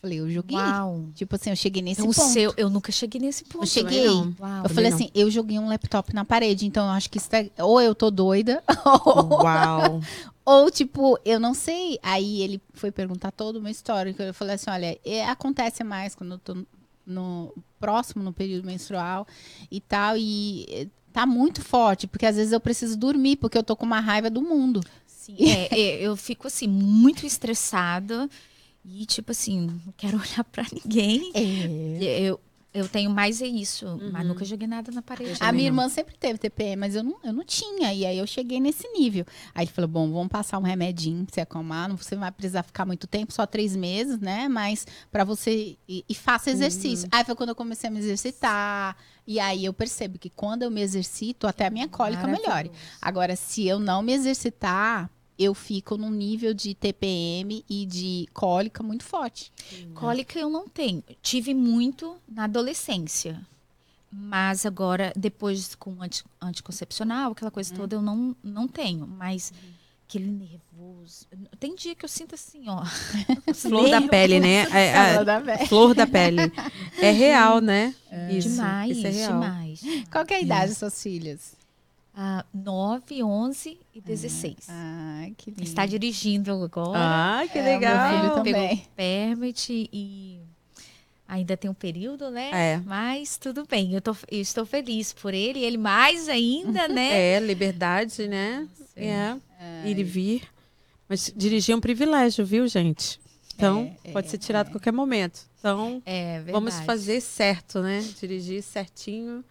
Falei, eu joguei. Uau. Tipo assim, eu cheguei nesse Então, o ponto. seu, eu nunca cheguei nesse ponto. Eu cheguei. não. Uau. Eu falei não. assim, eu joguei um laptop na parede, então eu acho que isso tá- ou eu tô doida, ou, Uau. (laughs) ou, tipo, eu não sei. Aí ele foi perguntar todo o meu histórico. Eu falei assim: olha, é, acontece mais quando eu tô no próximo no período menstrual e tal. E é, tá muito forte, porque às vezes eu preciso dormir, porque eu tô com uma raiva do mundo. Sim, é, é, eu fico assim, muito estressada. E, tipo assim, não quero (laughs) olhar pra ninguém. É. Eu, eu tenho mais é isso, mas Uhum. nunca joguei nada na parede. A minha não. irmã sempre teve TPM, mas eu não, eu não tinha. E aí eu cheguei nesse nível. Aí ele falou: bom, vamos passar um remedinho pra você acalmar. Não, você vai precisar ficar muito tempo, só três meses, né? Mas pra você. E, e faça exercício. Aí foi quando eu comecei a me exercitar. E aí eu percebo que quando eu me exercito, até a minha cólica melhore. Agora, se eu não me exercitar, eu fico num nível de TPM e de cólica muito forte. Cólica eu não tenho. Tive muito na adolescência. Mas agora, depois com anti, anticoncepcional, aquela coisa toda, eu não, não tenho. Mas aquele nervoso. Tem dia que eu sinto assim, ó. (laughs) Flor da pele, né? (laughs) É, é, flor da pele. É real, né? Isso, demais, isso é real. demais. Qual que é a idade das suas filhas? Ah, 9, 11 e 16. Ai, que lindo. Está dirigindo agora. Ah, que É, meu legal. filho também. Pegou o permit e ainda tem um período, né? É. Mas tudo bem, eu, tô, eu estou feliz por ele, ele mais ainda, (laughs) né? É, liberdade, né? É, ir e vir. Mas dirigir é um privilégio, viu, gente? Então, É, pode é, ser tirado a qualquer momento. Então, É, vamos fazer certo, né? Dirigir certinho.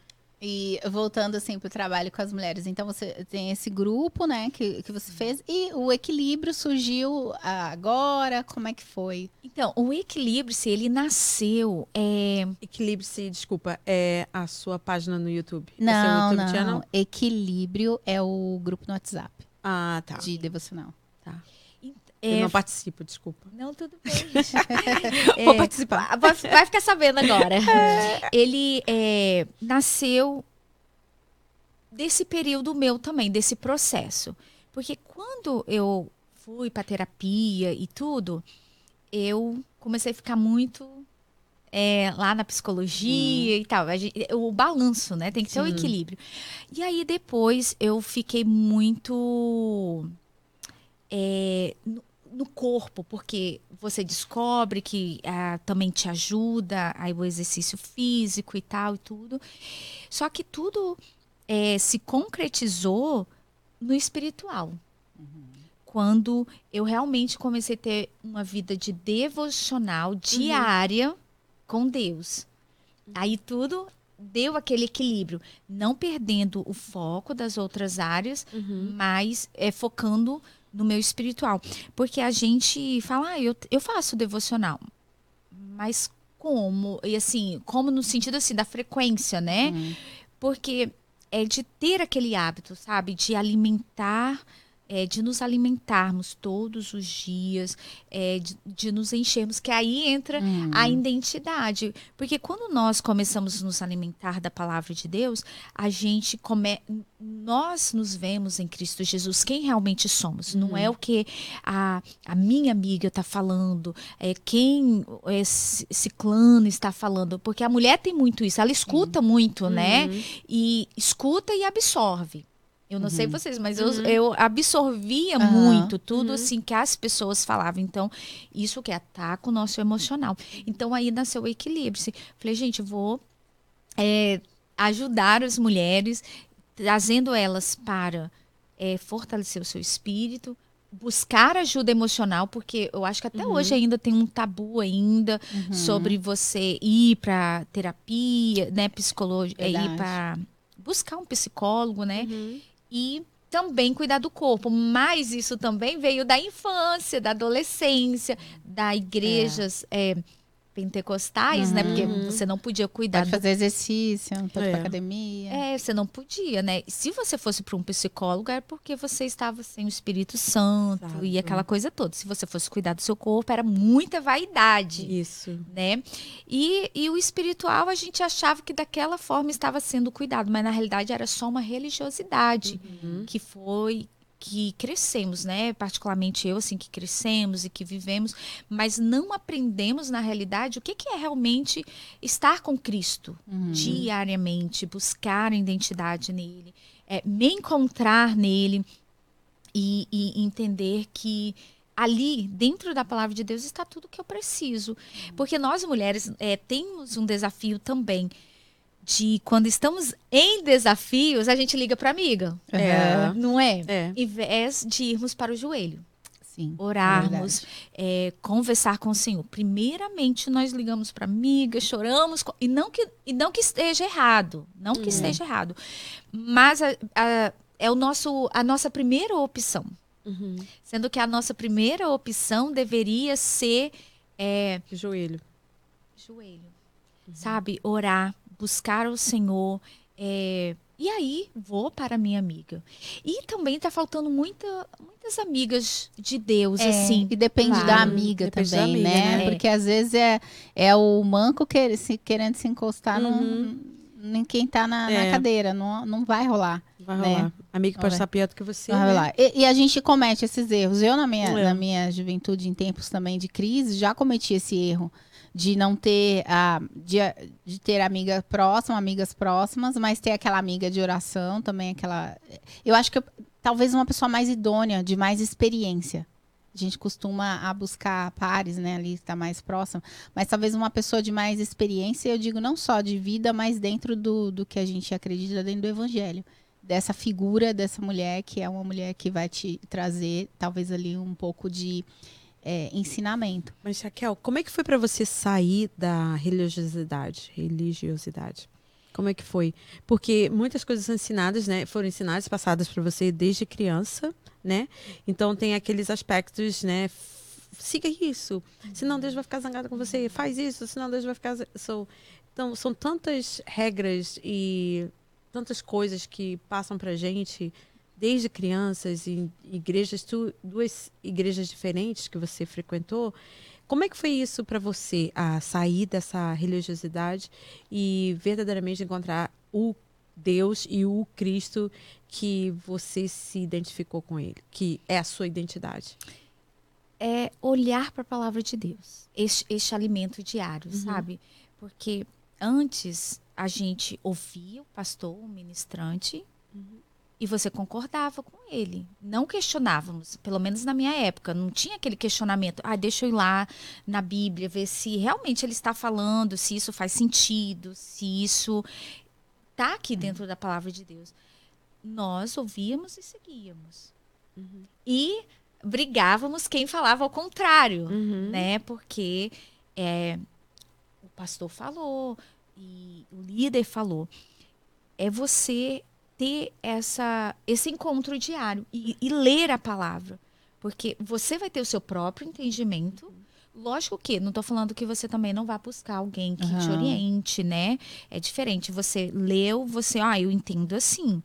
E voltando assim pro trabalho com as mulheres, então você tem esse grupo, né, que, que você fez e o equilíbrio surgiu agora, como é que foi? Então, o equilíbrio, se ele nasceu, é, Equilibre-se, desculpa, é a sua página no YouTube. É seu Não, YouTube não, channel? equilíbrio é o grupo no WhatsApp Ah, tá. de devocional. Eu é- não participo, desculpa. Não, tudo bem. (laughs) Vou É, participar. vai, vai ficar sabendo agora. (laughs) Ele é, nasceu desse período meu também, desse processo. Porque quando eu fui para terapia e tudo, eu comecei a ficar muito é, lá na psicologia e tal. Gente- o balanço, né? Tem que ter o Sim. equilíbrio. E aí depois eu fiquei muito é, no, corpo, porque você descobre que ah, também te ajuda, aí o exercício físico e tal e tudo. Só que tudo é, se concretizou no espiritual. Quando eu realmente comecei a ter uma vida de devocional diária com Deus. Aí tudo deu aquele equilíbrio, não perdendo o foco das outras áreas, Uhum. mas é, focando no meu espiritual. Porque a gente fala, ah, eu, eu faço devocional. Mas como? E assim, como no sentido assim da frequência, né? Hum. Porque é de ter aquele hábito, sabe? De alimentar é, de nos alimentarmos todos os dias, é, de, de, nos enchermos, que aí entra hum. a identidade. Porque quando nós começamos a nos alimentar da palavra de Deus, a gente come, nós nos vemos em Cristo Jesus, quem realmente somos. Hum. Não é o que a, a minha amiga está falando, é quem esse, esse clã está falando. Porque a mulher tem muito isso, ela escuta hum. muito, né? Uhum. E escuta e absorve. Eu não uhum. sei vocês, mas uhum. eu, eu absorvia uhum. muito tudo assim que as pessoas falavam. Então, isso que ataca o nosso emocional. Então, aí nasceu o equilíbrio. Assim, falei, gente, vou é, ajudar as mulheres, trazendo elas para é, fortalecer o seu espírito, buscar ajuda emocional, porque eu acho que até uhum. hoje ainda tem um tabu ainda uhum. sobre você ir para terapia, né, psicologia, é, ir para buscar um psicólogo, né? Uhum e também cuidar do corpo. Mas isso também veio da infância, da adolescência, da igrejas. É. É, pentecostais, uhum. né? Porque uhum. você não podia cuidar. Pode fazer exercício, pode é. pra academia. É, você não podia, né? Se você fosse para um psicólogo, era porque você estava sem o Espírito Santo Exato. e aquela coisa toda. Se você fosse cuidar do seu corpo, era muita vaidade. Isso. Né? E, e o espiritual, a gente achava que daquela forma estava sendo cuidado, mas na realidade era só uma religiosidade uhum. que foi que crescemos, né? Particularmente eu, assim, que crescemos e que vivemos, mas não aprendemos na realidade o que, que é realmente estar com Cristo uhum. diariamente, buscar a identidade nele, é, me encontrar nele e, e entender que ali, dentro da palavra de Deus, está tudo que eu preciso. Uhum. Porque nós, mulheres, é, temos um desafio também de quando estamos em desafios, a gente liga para amiga. É. Não é? é? Em vez de irmos para o joelho. Sim, orarmos, é é, conversar com o Senhor. Primeiramente, nós ligamos para amiga, choramos, e não que, e não que esteja errado, não que é. esteja errado, mas a, a, é o nosso, a nossa primeira opção. Uhum. Sendo que a nossa primeira opção deveria ser. É, joelho. Joelho. Uhum. Sabe? Orar, buscar o Senhor. É, e aí vou para minha amiga. E também está faltando muita, muitas amigas de Deus, é, assim. E depende claro. da amiga depende também, da amiga, né? né? Porque às vezes é, é o manco que, se, querendo se encostar uhum. num, em quem está na, é. na, cadeira. Não, não vai rolar. Vai né? rolar. Amigo pode estar pior do que você. Vai né? rolar. E, e, a gente comete esses erros. Eu, na minha, na minha juventude, em tempos também de crise, já cometi esse erro de não ter a de, de ter amiga próxima, amigas próximas, mas ter aquela amiga de oração também, aquela. Eu acho que eu, talvez uma pessoa mais idônea, de mais experiência. A gente costuma a buscar pares, né, ali está mais próximo, mas talvez uma pessoa de mais experiência, eu digo não só de vida, mas dentro do, do que a gente acredita dentro do evangelho dessa figura dessa mulher que é uma mulher que vai te trazer talvez ali um pouco de é, ensinamento. Mas Raquel, como é que foi para você sair da religiosidade? Religiosidade. Como é que foi? Porque muitas coisas ensinadas, né, foram ensinadas, passadas para você desde criança, né? Então tem aqueles aspectos, né? Siga isso, senão Deus vai ficar zangado com você. Faz isso, senão Deus vai ficar. So, então são tantas regras e tantas coisas que passam para gente desde crianças em igrejas, tu, duas igrejas diferentes que você frequentou. Como é que foi isso para você, a sair dessa religiosidade e verdadeiramente encontrar o Deus e o Cristo que você se identificou com ele, que é a sua identidade? É olhar para a palavra de Deus, este, este alimento diário, uhum. sabe? Porque antes a gente ouvia o pastor, o ministrante, uhum e você concordava com ele. Não questionávamos, pelo menos na minha época, não tinha aquele questionamento, ah, deixa eu ir lá na Bíblia ver se realmente ele está falando, se isso faz sentido, se isso está aqui dentro da palavra de Deus. Nós ouvíamos e seguíamos. Uhum. E brigávamos quem falava ao contrário, uhum. né? Porque é, o pastor falou e o líder falou. É você ter essa, esse encontro diário e, e ler a palavra. Porque você vai ter o seu próprio entendimento. Lógico que, não estou falando que você também não vá buscar alguém que uhum. te oriente, né? É diferente. Você leu, você, ah, eu entendo assim.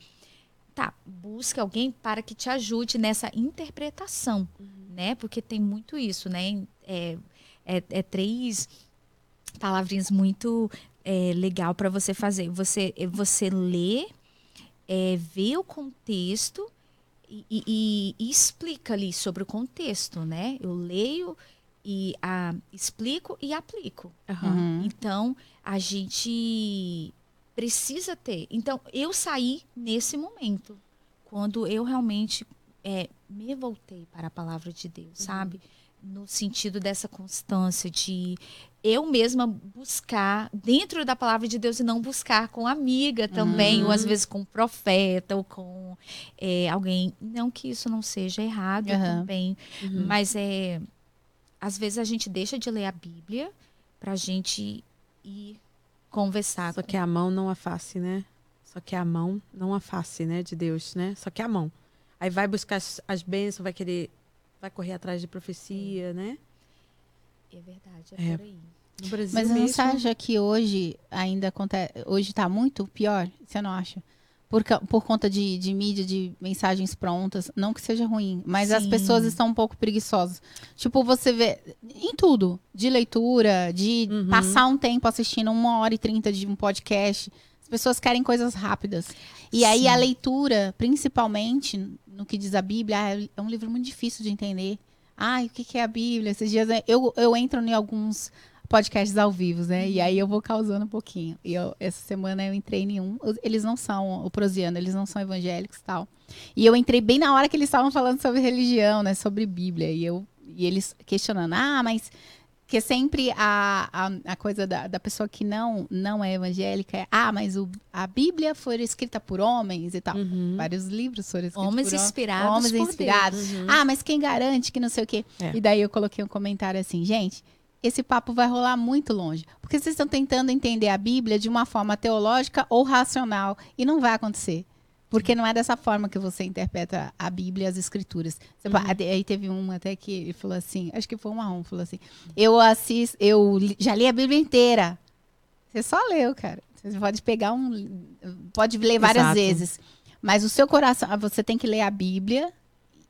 tá, busque alguém para que te ajude nessa interpretação, né? Porque tem muito isso, né? É, é, é três palavrinhas muito é, legal para você fazer. Você, você lê, é, vê o contexto e, e, e, explica ali sobre o contexto, né? Eu leio e a, explico e aplico. Uhum. Então, a gente precisa ter. Então, eu saí nesse momento, quando eu realmente é, me voltei para a palavra de Deus, Uhum. sabe? No sentido dessa constância de eu mesma buscar dentro da palavra de Deus e não buscar com amiga também, Uhum. ou às vezes com profeta, ou com é, alguém. Não que isso não seja errado Aham. também, Uhum. mas é. Às vezes a gente deixa de ler a Bíblia pra gente ir conversar. Só que a mão não a face, né? Só que a mão não a face, né? De Deus, né? Só que a mão. Aí vai buscar as, as bênçãos, vai querer. Vai correr atrás de profecia, né? É verdade, é, É. por aí. No Brasil Mas mesmo. você acha que hoje ainda acontece. Hoje tá muito pior? Você não acha? Por, por conta de, de mídia, de mensagens prontas. Não que seja ruim, mas as Sim. pessoas estão um pouco preguiçosas. Tipo, você vê em tudo. De leitura, de Uhum. passar um tempo assistindo uma hora e trinta de um podcast. As pessoas querem coisas rápidas. E aí Sim. a leitura, principalmente no que diz a Bíblia, ah, é um livro muito difícil de entender. Ai, o que que é a Bíblia? Esses dias né, eu, eu entro em alguns podcasts ao vivo, né? E aí eu vou causando um pouquinho. E eu- essa semana eu entrei em um. Eles não são o prosiano, eles não são evangélicos e tal. E eu entrei bem na hora que eles estavam falando sobre religião, né? Sobre Bíblia. E, eu, e eles questionando, ah, mas que sempre a, a, a coisa da, da pessoa que não, não é evangélica é, ah, mas o, a Bíblia foi escrita por homens e tal. Uhum. Vários livros foram escritos Homens por homens. inspirados Homens por inspirados. Uhum. Ah, mas quem garante que não sei o quê? É. E daí eu coloquei um comentário assim, gente, esse papo vai rolar muito longe. Porque vocês estão tentando entender a Bíblia de uma forma teológica ou racional. E não vai acontecer. Porque não é dessa forma que você interpreta a Bíblia e as escrituras. Você pa- Aí teve um até que ele falou assim, acho que foi um marrom, falou assim, eu assisto, eu já li a Bíblia inteira. Você só leu, cara. Você pode pegar um. Pode ler várias Exato. vezes. Mas o seu coração, você tem que ler a Bíblia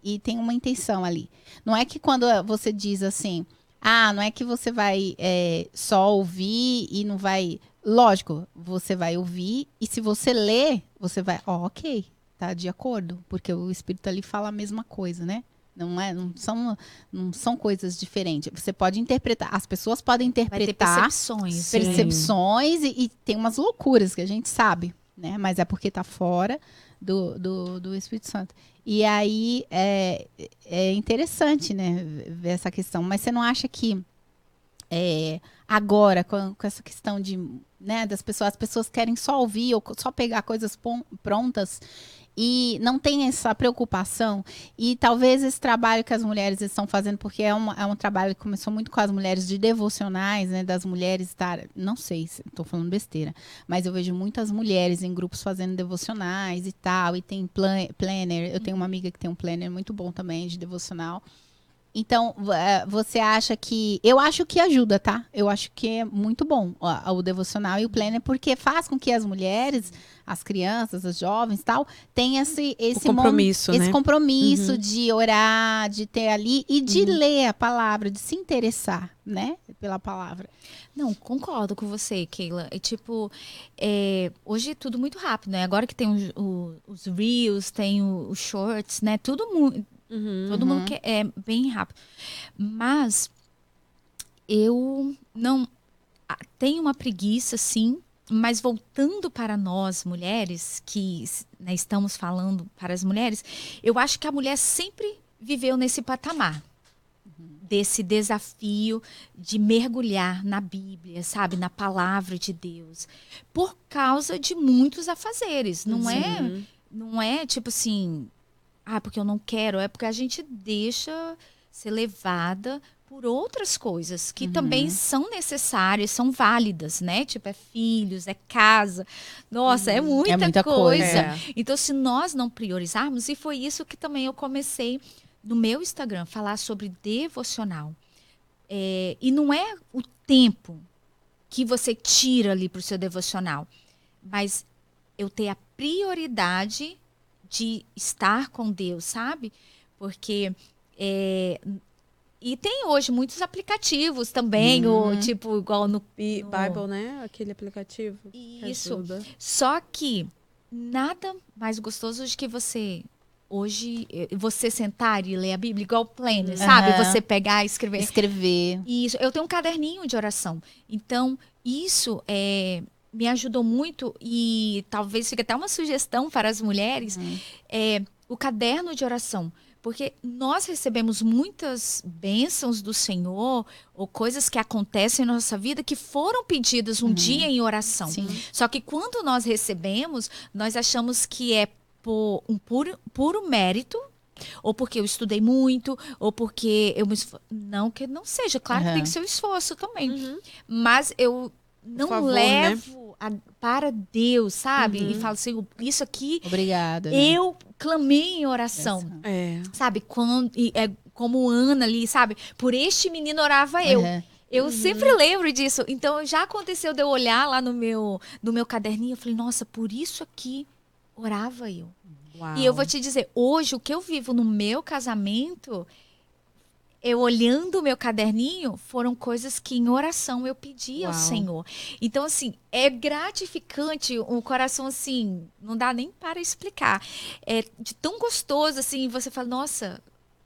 e tem uma intenção ali. Não é que quando você diz assim, ah, não é que você vai é, só ouvir e não vai. Lógico, você vai ouvir e se você ler, você vai, ó, ok, tá de acordo, porque o Espírito ali fala a mesma coisa, né? Não é, não são, não são coisas diferentes. Você pode interpretar, as pessoas podem interpretar percepções. Percepções e, e tem umas loucuras que a gente sabe, né? Mas é porque tá fora do, do, do Espírito Santo. E aí é, é interessante, né? Ver essa questão. Mas você não acha que é, agora, com, com essa questão de, né, das pessoas, as pessoas querem só ouvir ou só pegar coisas prontas e não tem essa preocupação. E talvez esse trabalho que as mulheres estão fazendo, porque é, uma- é um trabalho que começou muito com as mulheres de devocionais, né? Das mulheres estar. Não sei se estou falando besteira, mas eu vejo muitas mulheres em grupos fazendo devocionais e tal, e tem plan, planner. Eu tenho uma amiga que tem um planner muito bom também de devocional. Então, eh, você acha que. Eu acho que ajuda, tá? Eu acho que é muito bom ó, o devocional e o planner, porque faz com que as mulheres, as crianças, as jovens tal, tenham esse, esse o mon- compromisso, esse né? compromisso Uhum. de orar, de ter ali e de ler a palavra, de se interessar, né? Pela palavra. Não, concordo com você, Keila. É tipo, é, hoje é tudo muito rápido, né? Agora que tem os, o- os reels, tem o- os shorts, né? Tudo muito. Uhum. Todo mundo quer, é bem rápido. Mas eu não tenho uma preguiça, sim. Mas voltando para nós mulheres, que né, estamos falando para as mulheres, eu acho que a mulher sempre viveu nesse patamar desse desafio de mergulhar na Bíblia, sabe, na palavra de Deus, por causa de muitos afazeres. Não é Uhum. não é tipo assim, ah, porque eu não quero, é porque a gente deixa ser levada por outras coisas que Uhum. também são necessárias, são válidas, né? Tipo, é filhos, é casa. Nossa, é muita, É muita coisa. coisa. É. Então, se nós não priorizarmos, e foi isso que também eu comecei no meu Instagram, falar sobre devocional. É, e não é o tempo que você tira ali para o seu devocional, mas eu ter a prioridade de estar com Deus, sabe? Porque é, e tem hoje muitos aplicativos também, Uhum. o tipo igual no E Bible, né? Aquele aplicativo. isso. ajuda. Só que nada mais gostoso do que você hoje eh, você sentar e ler a Bíblia igual planner, sabe? Aham. Você pegar e escrever. Escrever. Isso, eu tenho um caderninho de oração. Então, isso é, me ajudou muito e talvez fique até uma sugestão para as mulheres, Uhum. é o caderno de oração. Porque nós recebemos muitas bênçãos do Senhor ou coisas que acontecem na nossa vida que foram pedidas um dia em oração. Sim. Só que quando nós recebemos, nós achamos que é por um puro, puro mérito, ou porque eu estudei muito, ou porque eu me esfor... Não que não seja, claro que Aham. tem que ser o esforço também. Uhum. Mas eu não favor, né? levo a- para Deus, sabe? Uhum. E falo assim, isso aqui Obrigada. né? eu clamei em oração. É. Sabe, quando e é como Ana ali, sabe? Por este menino orava eu. Aham. Eu Uhum. sempre lembro disso. Então já aconteceu de eu olhar lá no meu, no meu caderninho, eu falei, nossa, por isso aqui orava eu. Uau. E eu vou te dizer, hoje o que eu vivo no meu casamento, eu olhando o meu caderninho, foram coisas que em oração eu pedi ao Uau. Senhor. Então, assim, é gratificante, o coração, assim, não dá nem para explicar. É de tão gostoso, assim, você fala, nossa,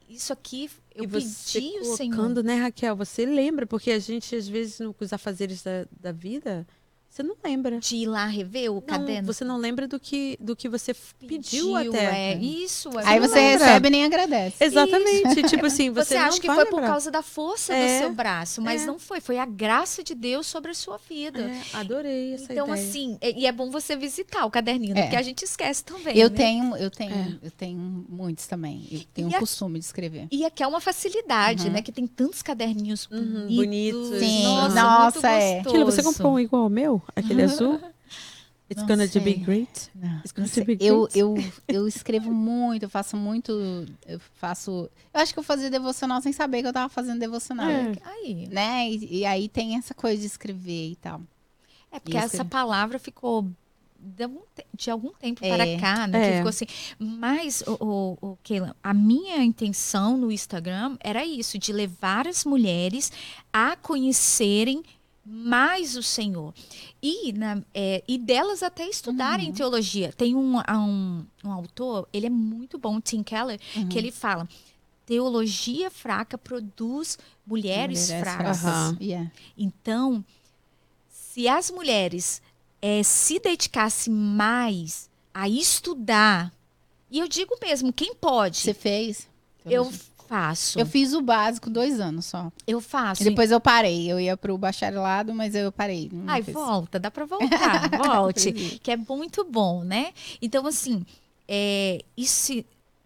isso aqui eu e você pedi ao Senhor. colocando, né, Raquel? Você lembra? Porque a gente, às vezes, no- com os afazeres da, da vida, você não lembra. De ir lá rever o Não, caderno. você não lembra do que, do que você f- pediu, até. É, isso. é Aí você lembra. recebe e nem agradece. Exatamente. tipo assim, você, Você, acha não que vai foi por lembrar. causa da força É, do seu braço, mas é. não foi. Foi a graça de Deus sobre a sua vida. É, adorei essa Então, ideia. assim, e e é bom você visitar o caderninho, né? É. porque a gente esquece também. Eu né? tenho, eu tenho, É. eu tenho muitos também. Eu tenho E um costume de escrever. E aqui é uma facilidade, Uhum. né? Que tem tantos caderninhos Uhum, bonitos. bonitos. Sim, Nossa, nossa, muito é. gostoso. Aquilo, você comprou um igual ao meu? Aquele azul? (laughs) It's Não gonna to be great. Não, It's gonna be eu, great. eu, eu escrevo muito, eu faço muito. Eu faço. Eu acho que eu fazia devocional sem saber que eu tava fazendo devocional. É. Aí. Né? E, e aí tem essa coisa de escrever e tal. É porque Isso. essa palavra ficou de algum, te- de algum tempo É. para cá, né? Que É. ficou assim. Mas, o, o, o Keila, a minha intenção no Instagram era isso, de levar as mulheres a conhecerem mais o Senhor. E, na- é, e delas até estudarem Uhum. teologia. Tem um, um, um autor, ele é muito bom, Tim Keller, Uhum. que ele fala. Teologia fraca produz mulheres, fracas. Aham. Yeah. Então, se as mulheres eh, se dedicassem mais a estudar, e eu digo mesmo, quem pode, Você fez? eu faço. Eu Eu, fiz o básico dois anos só. faço. E depois eu parei. Eu ia pro bacharelado, mas eu parei. Não Ai, fiz. volta, dá pra voltar, (laughs) volte. Que é muito bom, né? Então, assim, é, isso.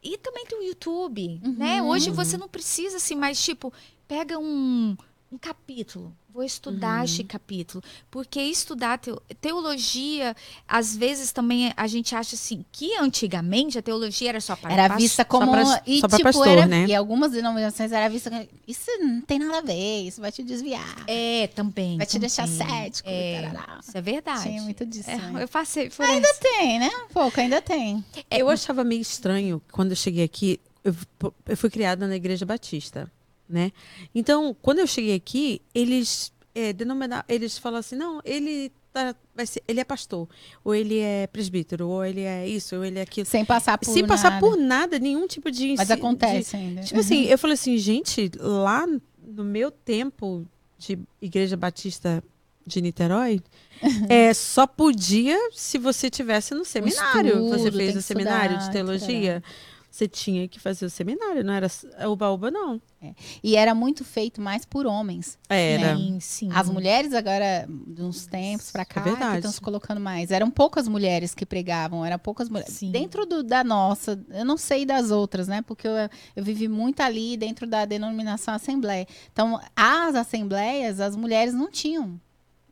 E também tem o YouTube, né? Uhum. Hoje você não precisa, assim, mais, tipo, pega um, um capítulo. Vou estudar Uhum. este capítulo. Porque estudar teo- teologia, às vezes também a gente acha assim que antigamente a teologia era só para Era vista como. pra- e, só tipo, pastor, era, né? E algumas denominações era vista. como, Isso não tem nada a ver, isso vai te desviar. É, também. vai te deixar cético. É, isso é verdade. Tinha muito disso. É, né? eu passei por ainda Tem, né? Um pouco, ainda tem. É, Eu achava meio estranho quando eu cheguei aqui. Eu, eu fui criada na Igreja Batista, né? Então, quando eu cheguei aqui, eles é, denomina, eles falam assim, não, ele tá, vai ser, ele é pastor, ou ele é presbítero, ou ele é isso, ou ele é aquilo. Sem passar por Sem passar nada. por nada, nenhum tipo de Mas acontece ainda. de- tipo assim, eu falei assim, gente, lá no meu tempo de Igreja Batista de Niterói, (laughs) é, só podia se você tivesse no seminário. você estudo, fez tem o seminário estudar, de teologia. Você tinha que fazer o seminário, não era oba-oba, não. E era muito feito mais por homens. Era. Sim, sim. As mulheres agora, de uns tempos cá, É verdade. que estão se colocando mais. Eram poucas mulheres que pregavam, eram poucas mulheres. Sim. Dentro do- da nossa, eu não sei das outras, né? Porque eu, eu vivi muito ali dentro da denominação Assembleia. Então, as assembleias, as mulheres não tinham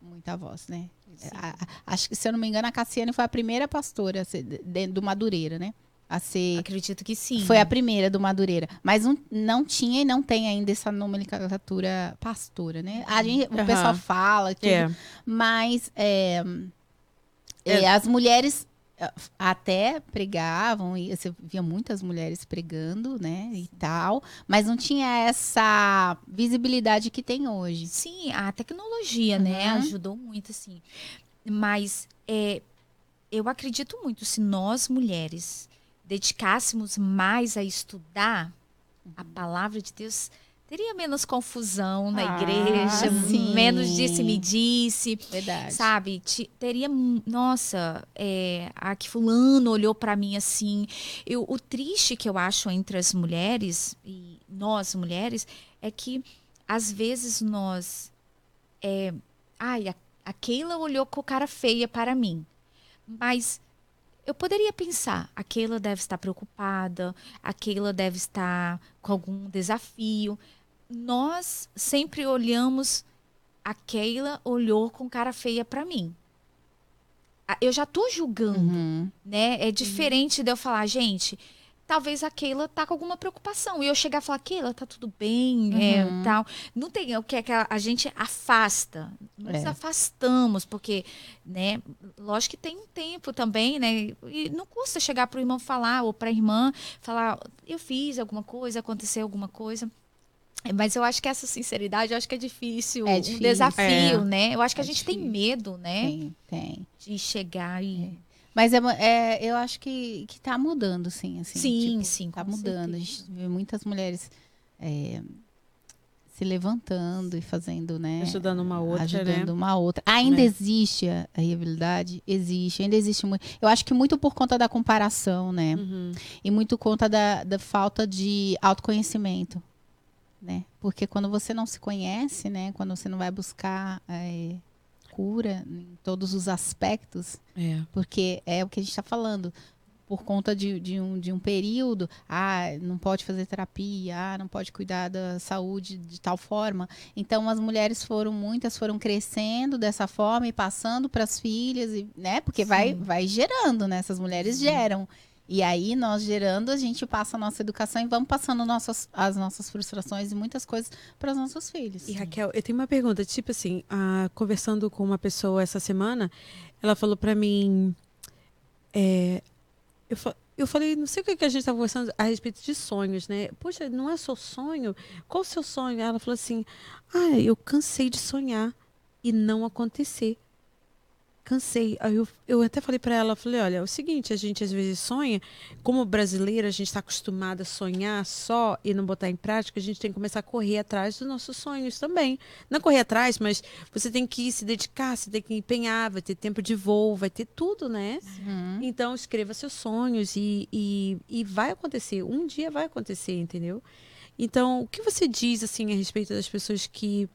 muita voz, né? A- acho que, se eu não me engano, a Cassiane foi a primeira pastora a ser de- de- do Madureira, né? A ser Acredito que sim. foi a primeira do Madureira. Mas não, não tinha e não tem ainda essa nomenclatura pastora, né? A gente, o Aham. pessoal fala, e tudo, É. mas é, É. é, as mulheres até pregavam e você via muitas mulheres pregando, né, e tal, mas não tinha essa visibilidade que tem hoje. Sim, a tecnologia, né, Uhum. ajudou muito, assim. Mas é, eu acredito muito, se nós mulheres dedicássemos mais a estudar a Uhum. palavra de Deus, teria menos confusão na Ah, igreja, sim. menos disse-me-disse. Verdade. Sabe, teria, nossa, é, a que fulano olhou pra mim assim. Eu, o triste que eu acho entre as mulheres e nós mulheres é que às vezes nós, é, ai, a, a Keila olhou com cara feia para mim, mas eu poderia pensar, a Keila deve estar preocupada, a Keila deve estar com algum desafio. Nós sempre olhamos a Keila olhou com cara feia pra mim. Eu já tô julgando, Uhum. né? É diferente de eu falar, gente, talvez a Keila tá com alguma preocupação. E eu chegar e falar, Keila, tá tudo bem, é, Uhum. tal. Não tem o que é que a, a gente afasta. Nos É. afastamos, porque, né? Lógico que tem um tempo também, né? E não custa chegar pro irmão falar, ou pra irmã falar, eu fiz alguma coisa, aconteceu alguma coisa. Mas eu acho que essa sinceridade, eu acho que é difícil, É um difícil. desafio, É. né? Eu acho que a É gente tem difícil. medo, né? Tem, tem. De chegar e. Mas é, é, eu acho que, que tá mudando, sim. Assim, Sim, tipo, sim, Tá mudando. A certeza. gente vê muitas mulheres é, se levantando e fazendo, né? Ajudando uma outra, Ajudando né? uma outra. Ainda Né? existe a, a rivalidade? Existe. Ainda existe muito. Eu acho que muito por conta da comparação, né? Uhum. E muito conta da, da falta de autoconhecimento, né? Porque quando você não se conhece, né? Quando você não vai buscar é, cura em todos os aspectos, É. porque é o que a gente está falando. Por conta de, de, um, de um período, ah, não pode fazer terapia, ah, não pode cuidar da saúde de tal forma. Então, as mulheres foram, muitas foram crescendo dessa forma e passando para as filhas, e, né? Porque vai, vai gerando, né? Essas mulheres geram. E aí, nós gerando, a gente passa a nossa educação e vamos passando nossas, as nossas frustrações e muitas coisas para os nossos filhos. E Raquel, eu tenho uma pergunta, tipo assim, ah, conversando com uma pessoa essa semana, ela falou pra mim, é, eu, eu falei, não sei o que, que a gente estava conversando a respeito de sonhos, né? Poxa, não é só sonho? Qual o seu sonho? Ela falou assim, ah, eu cansei de sonhar e não acontecer. Cansei. Aí eu, eu até falei pra ela, falei, olha, é o seguinte, a gente às vezes sonha, como brasileira, a gente está acostumada a sonhar só e não botar em prática, a gente tem que começar a correr atrás dos nossos sonhos também. Não correr atrás, mas você tem que se dedicar, você tem que empenhar, vai ter tempo de voo, vai ter tudo, né? Uhum. Então, escreva seus sonhos e, e, e vai acontecer. Um dia vai acontecer, entendeu? Então, o que você diz, assim, a respeito das pessoas que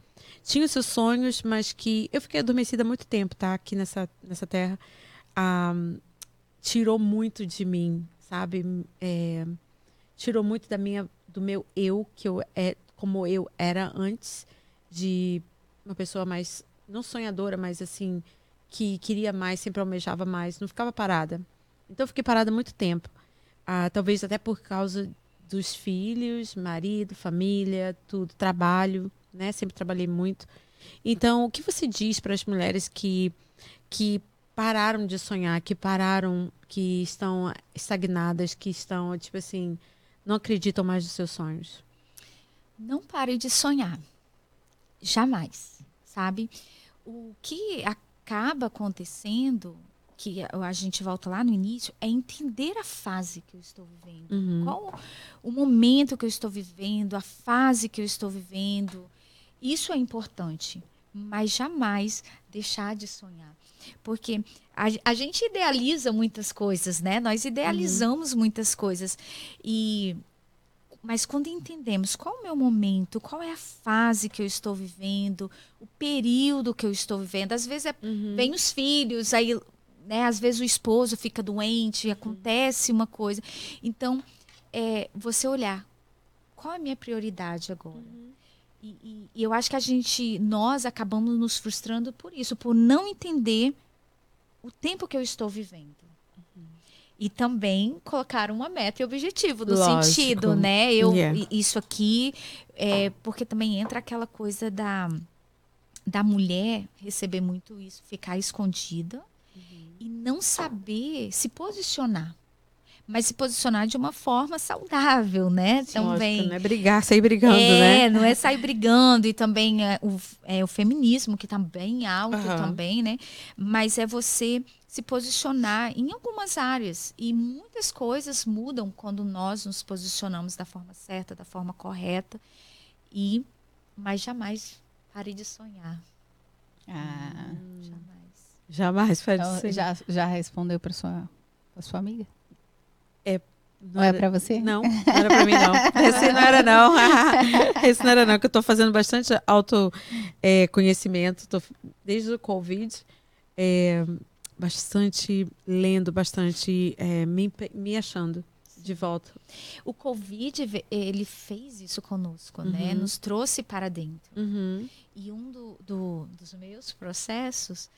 tinham seus sonhos, mas que... Eu fiquei adormecida há muito tempo, tá? Aqui nessa, nessa terra. Ah, tirou muito de mim, sabe? É, tirou muito da minha, do meu eu, que eu é como eu era antes de uma pessoa mais... Não sonhadora, mas assim que queria mais, sempre almejava mais, não ficava parada. Então eu fiquei parada muito tempo. Ah, talvez até por causa dos filhos, marido, família, tudo, trabalho, né? Sempre trabalhei muito. Então, o que você diz para as mulheres que que pararam de sonhar, que pararam, que estão estagnadas, que estão, tipo assim, não acreditam mais nos seus sonhos? Não pare de sonhar. Jamais, sabe? O que acaba acontecendo, que a gente volta lá no início, é entender a fase que eu estou vivendo. Uhum. Qual o momento que eu estou vivendo, a fase que eu estou vivendo. Isso é importante, mas jamais deixar de sonhar. Porque a, a gente idealiza muitas coisas, né? Nós idealizamos muitas coisas. E mas quando entendemos qual é o meu momento, qual é a fase que eu estou vivendo, o período que eu estou vivendo, às vezes é, Uhum. vem os filhos, aí, né, às vezes o esposo fica doente, acontece uma coisa. Então, é, você olhar qual é a minha prioridade agora. E, e- e eu acho que a gente, nós acabamos nos frustrando por isso, por não entender o tempo que eu estou vivendo. E também colocar uma meta e objetivo no Lógico. sentido, né? Eu, Yeah. Isso aqui, é, porque também entra aquela coisa da, da mulher receber muito isso, ficar escondida e não saber se posicionar. Mas se posicionar de uma forma saudável, né? Sim, também. lógico, não é brigar, sair brigando, é, né? não é sair (laughs) brigando e também é, o, é, o feminismo que está bem alto Aham. também, né? Mas é você se posicionar em algumas áreas e muitas coisas mudam quando nós nos posicionamos da forma certa, da forma correta e mas jamais pare de sonhar, Ah, jamais. Jamais pode então, ser. já, já respondeu para sua, pra sua amiga? Não Ou é era- para você? Não, não era pra mim, não. (laughs) Esse não era, não. (laughs) Esse não era, não, que eu tô fazendo bastante autoconhecimento. tô, desde o Covid, é, bastante lendo, bastante é, me, me achando de volta. O Covid, ele fez isso conosco, né? Uhum. Nos trouxe para dentro. Uhum. E um do- do- dos meus processos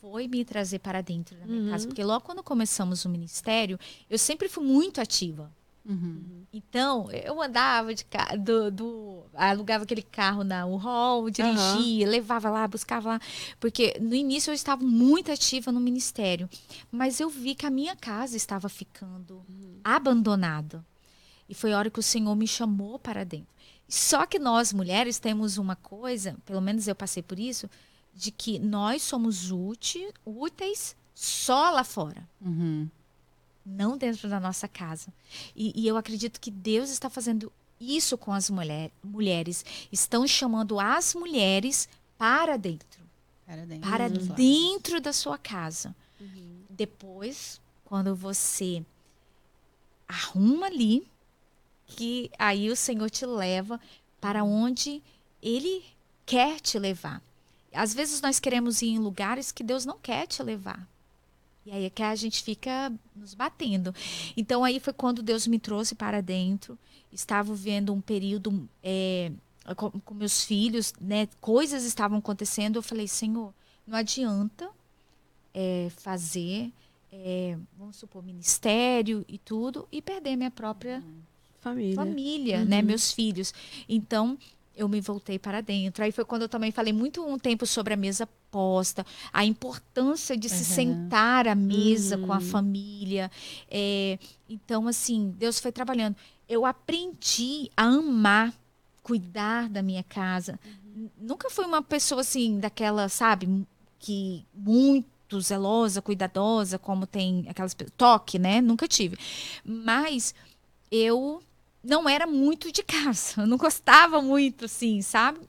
foi me trazer para dentro da minha Uhum. casa. Porque logo quando começamos o ministério, eu sempre fui muito ativa. Uhum. Então, eu andava de carro, do, do- alugava aquele carro na U-Haul, dirigia, levava lá, buscava lá. Porque no início eu estava muito ativa no ministério. Mas eu vi que a minha casa estava ficando abandonada. E foi a hora que o Senhor me chamou para dentro. Só que nós, mulheres, temos uma coisa, pelo menos eu passei por isso, de que nós somos úti- úteis só lá fora Uhum. não dentro da nossa casa. E, e eu acredito que Deus está fazendo isso com as mulher, mulheres. Estão chamando as mulheres para dentro, Para dentro. para Uhum. dentro da sua casa. Depois, quando você arruma ali, que aí o Senhor te leva para onde Ele quer te levar. Às vezes nós queremos ir em lugares que Deus não quer te levar. E aí é que a gente fica nos batendo. Então aí foi quando Deus me trouxe para dentro. Estava vendo um período é, com, com meus filhos, né? Coisas estavam acontecendo. Eu falei, Senhor, não adianta é, fazer, é, vamos supor, ministério e tudo, e perder minha própria Família. família, Uhum. né? Meus filhos. Então, eu me voltei para dentro. Aí foi quando eu também falei muito um tempo sobre a mesa posta, a importância de se Uhum. sentar à mesa Uhum. com a família. É, então, assim, Deus foi trabalhando. Eu aprendi a amar, cuidar da minha casa. N- Nunca fui uma pessoa assim, daquela, sabe, que muito zelosa, cuidadosa, como tem aquelas toque, né? Nunca tive. Mas eu não era muito de casa. Eu não gostava muito, assim, sabe?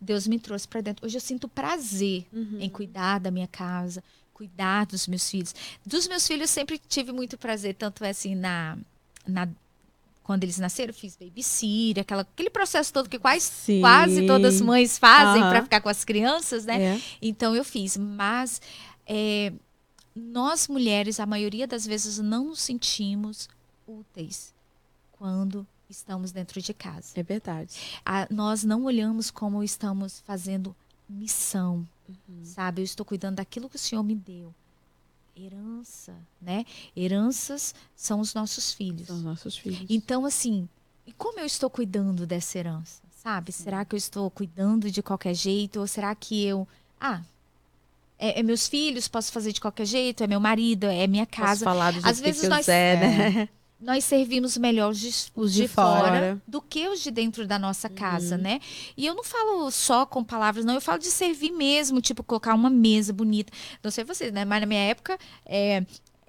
Deus me trouxe para dentro. Hoje eu sinto prazer Uhum. em cuidar da minha casa, cuidar dos meus filhos. Dos meus filhos sempre tive muito prazer, tanto é assim na, na quando eles nasceram, eu fiz babysitter, aquela, aquele processo todo que quase, quase todas as mães fazem Aham. para ficar com as crianças, né? É. Então eu fiz, mas é, nós mulheres, a maioria das vezes, não nos sentimos úteis quando estamos dentro de casa. É verdade. A- nós não olhamos como estamos fazendo missão, Uhum. sabe? Eu estou cuidando daquilo que o Senhor me deu. Herança, né? Heranças são os nossos filhos. São os nossos filhos. Então, assim, e como eu estou cuidando dessa herança? Sabe? Será que eu estou cuidando de qualquer jeito? Ou será que eu. Ah, é, é meus filhos, posso fazer de qualquer jeito? É meu marido, é minha Posso casa. falar do jeito Às que vezes eu nós- quiser, né? (laughs) Nós servimos melhor os de, Os de de fora. fora. do que os de dentro da nossa casa, Uhum. né? E eu não falo só com palavras, não. Eu falo de servir mesmo, tipo, colocar uma mesa bonita. Não sei vocês, né? Mas na minha época, é,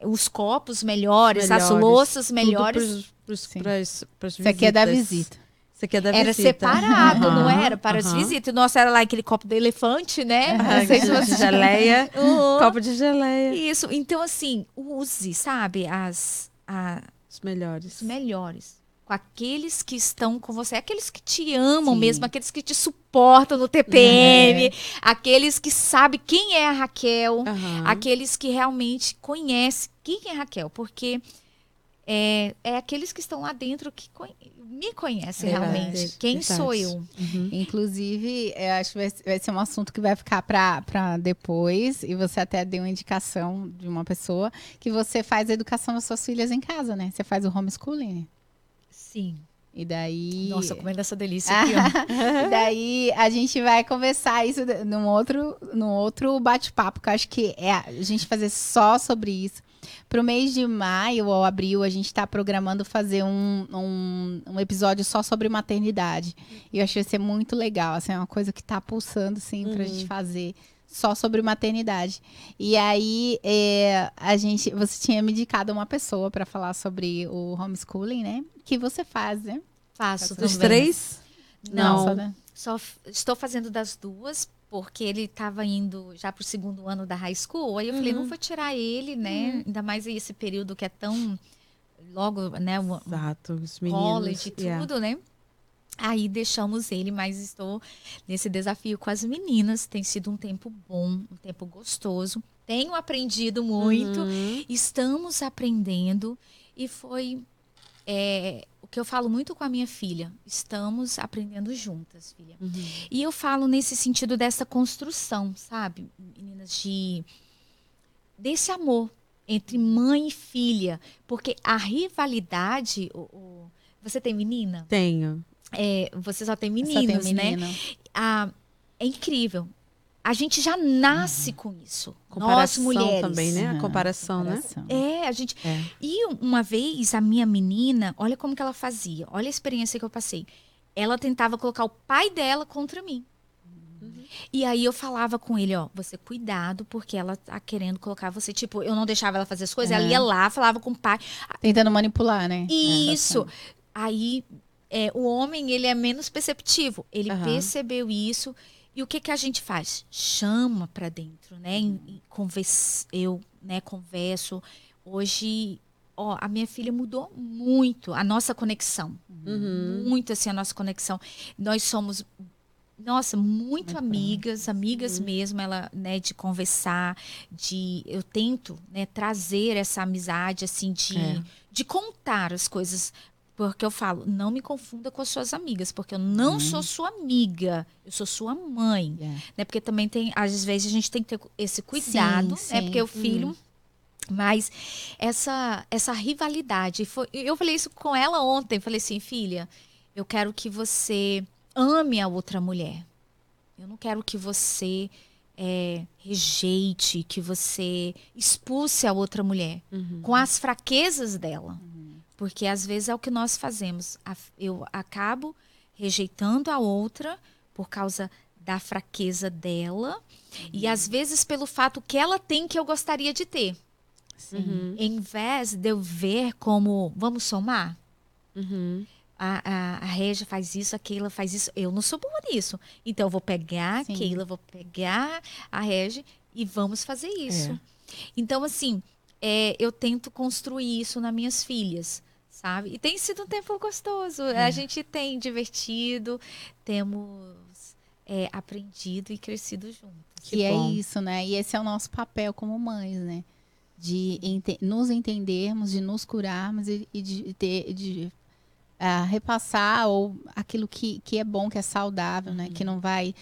os copos melhores, as Melhores. louças Tudo melhores. Isso aqui é da visita. Isso aqui é da Era visita. separado, não Aham, era? Para as aham. visitas. Nossa, era lá aquele copo do elefante, né? Ah, Não sei se você geleia. (laughs) Uhum. Copo de geleia. Isso. Então, assim, use, sabe, as, a- Os melhores. os melhores. Com aqueles que estão com você, aqueles que te amam Sim. mesmo, aqueles que te suportam no TPM, aqueles que sabem quem é a Raquel, Aham. aqueles que realmente conhecem quem é a Raquel, porque é, é aqueles que estão lá dentro que conhe- me conhecem É verdade, realmente. Quem verdade. sou eu? Uhum. Inclusive, eu acho que vai, vai ser um assunto que vai ficar para depois. E você até deu uma indicação de uma pessoa que você faz a educação das suas filhas em casa, né? Você faz o homeschooling. Sim. E daí. Nossa, comendo essa delícia (laughs) aqui, ó. e daí a gente vai conversar isso num outro, num outro bate-papo, que eu acho que é a gente fazer só sobre isso. Para o mês de maio ou abril, a gente está programando fazer um, um, um, episódio só sobre maternidade. E eu acho que vai ser muito legal. Assim, é uma coisa que está pulsando, assim, para a gente fazer só sobre maternidade. E aí, é, a gente, você tinha me indicado uma pessoa para falar sobre o homeschooling, né? Que você faz, né? Faço. Os três? Não. Não. Né? Só estou fazendo das duas, porque ele estava indo já para o segundo ano da high school. Aí eu uhum. falei, não vou tirar ele, né? Uhum. Ainda mais esse período que é tão logo, né? Exato, os meninos. College e tudo, yeah. né? Aí deixamos ele, mas estou nesse desafio com as meninas. Tem sido um tempo bom, um tempo gostoso. Tenho aprendido muito, uhum. estamos aprendendo e foi é, que eu falo muito com a minha filha. Estamos aprendendo juntas, filha. Uhum. E eu falo nesse sentido dessa construção, sabe, meninas, de desse amor entre mãe e filha, porque a rivalidade, o, o você tem menina? Tenho. É, você só tem meninos, só tem né? Ah, é incrível. A gente já nasce uhum. com isso. Comparação Nós mulheres. também, né? A comparação, uhum. comparação, né? É, a gente. É. E uma vez a minha menina, olha como que ela fazia. Olha a experiência que eu passei. Ela tentava colocar o pai dela contra mim. Uhum. E aí eu falava com ele, ó, você cuidado, porque ela tá querendo colocar você, tipo, eu não deixava ela fazer as coisas, ela ia lá, falava com o pai. Tentando manipular, né? Isso. Aí é, o homem ele é menos perceptivo. Ele uhum. percebeu isso e o que que a gente faz? Chama para dentro, né? E, conversa, eu, né, converso. Hoje, ó, a minha filha mudou muito a nossa conexão, uhum. muito assim a nossa conexão. Nós somos nossa, muito, muito amigas, amigas uhum. mesmo, ela, né, de conversar, de eu tento, né, trazer essa amizade assim de é. de contar as coisas porque eu falo, não me confunda com as suas amigas, porque eu não uhum. sou sua amiga, eu sou sua mãe. É. Né? Porque também tem, às vezes, a gente tem que ter esse cuidado, sim, né? Porque o filho. Uhum. Mas essa, essa rivalidade. Foi, eu falei isso com ela ontem. Falei assim, filha, eu quero que você ame a outra mulher. Eu não quero que você é, rejeite, que você expulse a outra mulher uhum. com as fraquezas dela. Uhum. Porque às vezes é o que nós fazemos. Eu acabo rejeitando a outra por causa da fraqueza dela uhum. e às vezes pelo fato que ela tem que eu gostaria de ter. Uhum. Em vez de eu ver como vamos somar. Uhum. A, a, a Regia faz isso, a Keila faz isso. Eu não sou boa nisso. Então eu vou pegar Sim. a Keila, vou pegar a Regia e vamos fazer isso. É. Então, assim, é, eu tento construir isso nas minhas filhas, sabe? E tem sido um tempo gostoso. É. A gente tem divertido, temos é, aprendido e crescido juntos. Que e é isso, né? E esse é o nosso papel como mães, né? De ente nos entendermos, de nos curarmos e, e de, ter, de uh, repassar ou aquilo que, que é bom, que é saudável, uhum. né? Que uhum. não vai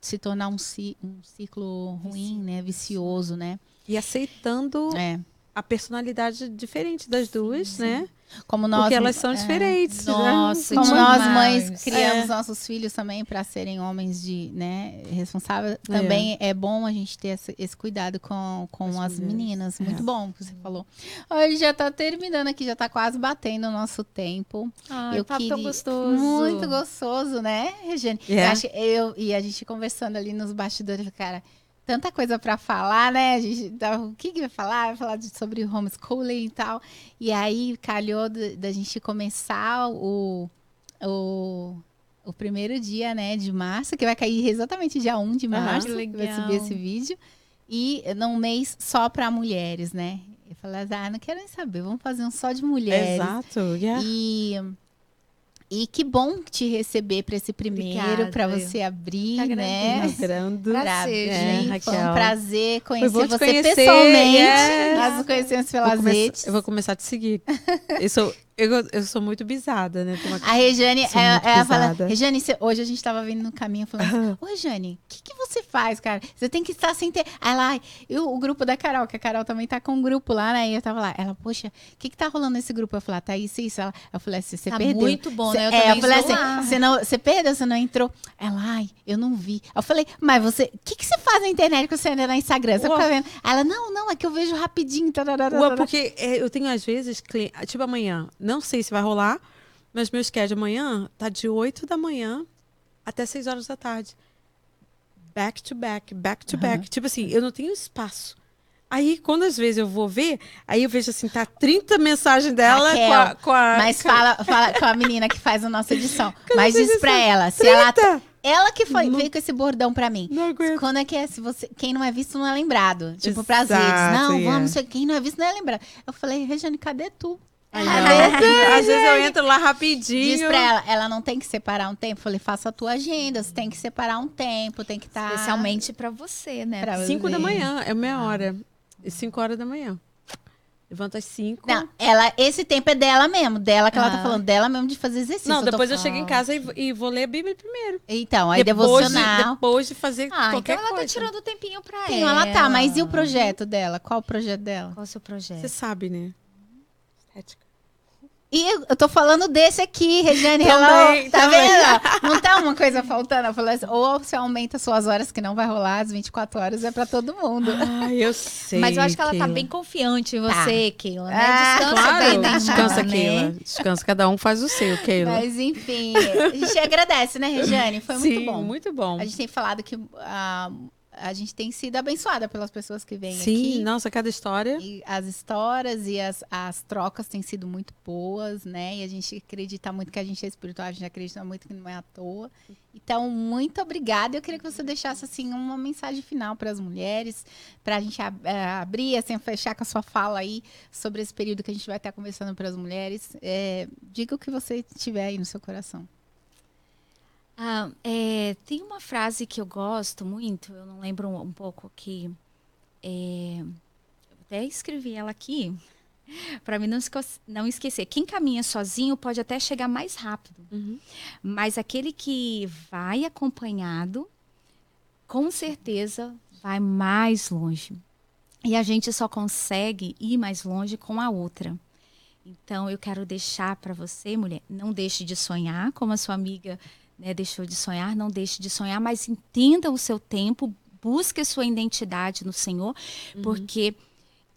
se tornar um, um ciclo ruim, né? Vicioso, né? E aceitando é. a personalidade diferente das duas, sim, né? Como nós, Porque elas são é, diferentes. Né? Nossa, né? Como demais. nós mães criamos é. nossos filhos também para serem homens de, né, responsável. Também é, é bom a gente ter esse, esse cuidado com, com as, as meninas. Muito é. bom que você falou. Hoje já está terminando aqui, já está quase batendo o nosso tempo. Ai, eu tá queria... tão gostoso. Muito gostoso, né, Regiane? Yeah. Eu acho, eu, e a gente conversando ali nos bastidores, cara tanta coisa para falar, né? A gente, o que, que vai falar? Vai falar de, sobre homeschooling e tal. E aí calhou da gente começar o, o, o primeiro dia, né, de março, que vai cair exatamente dia 1 de março, ah, que vai subir esse vídeo. E num mês só para mulheres, né? Eu falei, ah, não quero nem saber, vamos fazer um só de mulheres. Exato, yeah. E e que bom te receber para esse primeiro, para você abrir, tá né? Agrando. Prazer, é, gente. Foi um prazer conhecer você conhecer, pessoalmente. Yes. Nós nos conhecemos pelas vou redes. Eu vou começar a te seguir. Isso (laughs) Eu, eu sou muito bisada, né? A Rejane, Sou ela, fala. Rejane, cê- hoje a gente tava vindo no caminho falando assim, ô Rejane, o que, que você faz, cara? Você tem que estar sem ter. Aí lá, ai, e o, grupo da Carol, que a Carol também tá com um grupo lá, né? E eu tava lá, ela, poxa, o que que tá rolando nesse grupo? Eu falei, ah, tá isso, isso. Ela, eu falei assim, você Tá perdeu. muito bom, né? Eu é, eu falei assim, lá. você, não, você perdeu, você não entrou. Ela, ai, eu não vi. Eu falei, mas você, o que, que você faz na internet que você anda no Instagram? Você fica vendo? Ela, não, não, é que eu vejo rapidinho. Ué, porque é, eu tenho, às vezes, tipo amanhã, não sei se vai rolar, mas meu schedule amanhã tá de 8 da manhã até 6 horas da tarde. Back to back, back to back. Tipo assim, eu não tenho espaço. Aí, quando às vezes eu vou ver, aí eu vejo assim, tá 30 mensagens dela com a, Raquel, com a. Mas com a- fala, fala com a menina que faz a nossa edição. (laughs) Mas diz pra isso. ela, se ela. 30? Ela que foi, Não- veio com esse bordão pra mim. Não aguento. Quando é que é? Se você, quem não é visto não é lembrado. Tipo, pras redes. Não, é. vamos, quem não é visto não é lembrado. Eu falei, Regiane, cadê tu? Ai, não. (laughs) Às vezes eu entro lá rapidinho. Diz pra ela, ela não tem que separar um tempo. Eu falei, faça a tua agenda, você tem que separar um tempo, tem que estar. Especialmente pra você, né? Pra- 5 da manhã, é meia hora. 5 horas da manhã. Levanto às 5. Não, ela, esse tempo é dela mesmo, dela que ela tá Ah. falando, dela mesmo de fazer exercício. Não, depois eu falando. chego em casa e, e vou ler a Bíblia primeiro. Então, aí depois, de, devocional. depois de fazer Ah, então qualquer ela coisa. tá tirando tempinho pra Sim, ela. ela tá, mas e o projeto dela? Qual o projeto dela? Qual o seu projeto? Você sabe, né? Estética. E eu tô falando desse aqui, Regiane, Também, hello, tá também. vendo? Não tá uma coisa faltando. Eu falei assim, ou você aumenta suas horas, que não vai rolar, as 24 horas é pra todo mundo. Ai, eu sei. Mas eu acho que ela tá Keila. bem confiante em você, Keila, né? Ah, Descansa Claro, bem né? descansa, né? Keila. Descansa, cada um faz o seu, Keila. Mas enfim, a gente agradece, né, Regiane? Foi muito Sim, bom. muito bom. A gente tem falado que ah, a gente tem sido abençoada pelas pessoas que vêm Sim, aqui. nossa, cada história. E as histórias e as, as trocas têm sido muito boas, né? E a gente acredita muito que a gente é espiritual, a gente acredita muito que não é à toa. Então, muito obrigada. Eu queria que você deixasse assim uma mensagem final para as mulheres, para a gente ab- eh, abrir, assim, fechar com a sua fala aí sobre esse período que a gente vai estar conversando para as mulheres. É, diga o que você tiver aí no seu coração. Ah, é, tem uma frase que eu gosto muito, eu não lembro um, um pouco que. é, eu até escrevi ela aqui, (laughs) para mim não, não esquecer. Quem caminha sozinho pode até chegar mais rápido, Uhum. mas aquele que vai acompanhado, com certeza vai mais longe. E a gente só consegue ir mais longe com a outra. Então, eu quero deixar para você, mulher, não deixe de sonhar, como a sua amiga né, deixou de sonhar, não deixe de sonhar, mas entenda o seu tempo, busque a sua identidade no Senhor, porque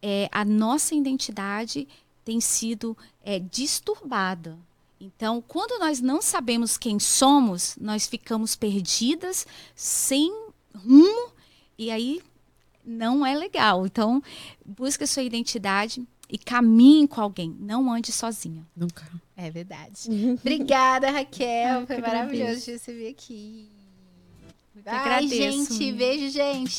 é, a nossa identidade tem sido é, disturbada. Então, quando nós não sabemos quem somos, nós ficamos perdidas, sem rumo, e aí não é legal. Então, busque a sua identidade e caminhe com alguém, não ande sozinha. Nunca. É verdade. Obrigada, Raquel. Foi maravilhoso agradeço. te receber aqui. Ai, agradeço, gente. Beijo, gente.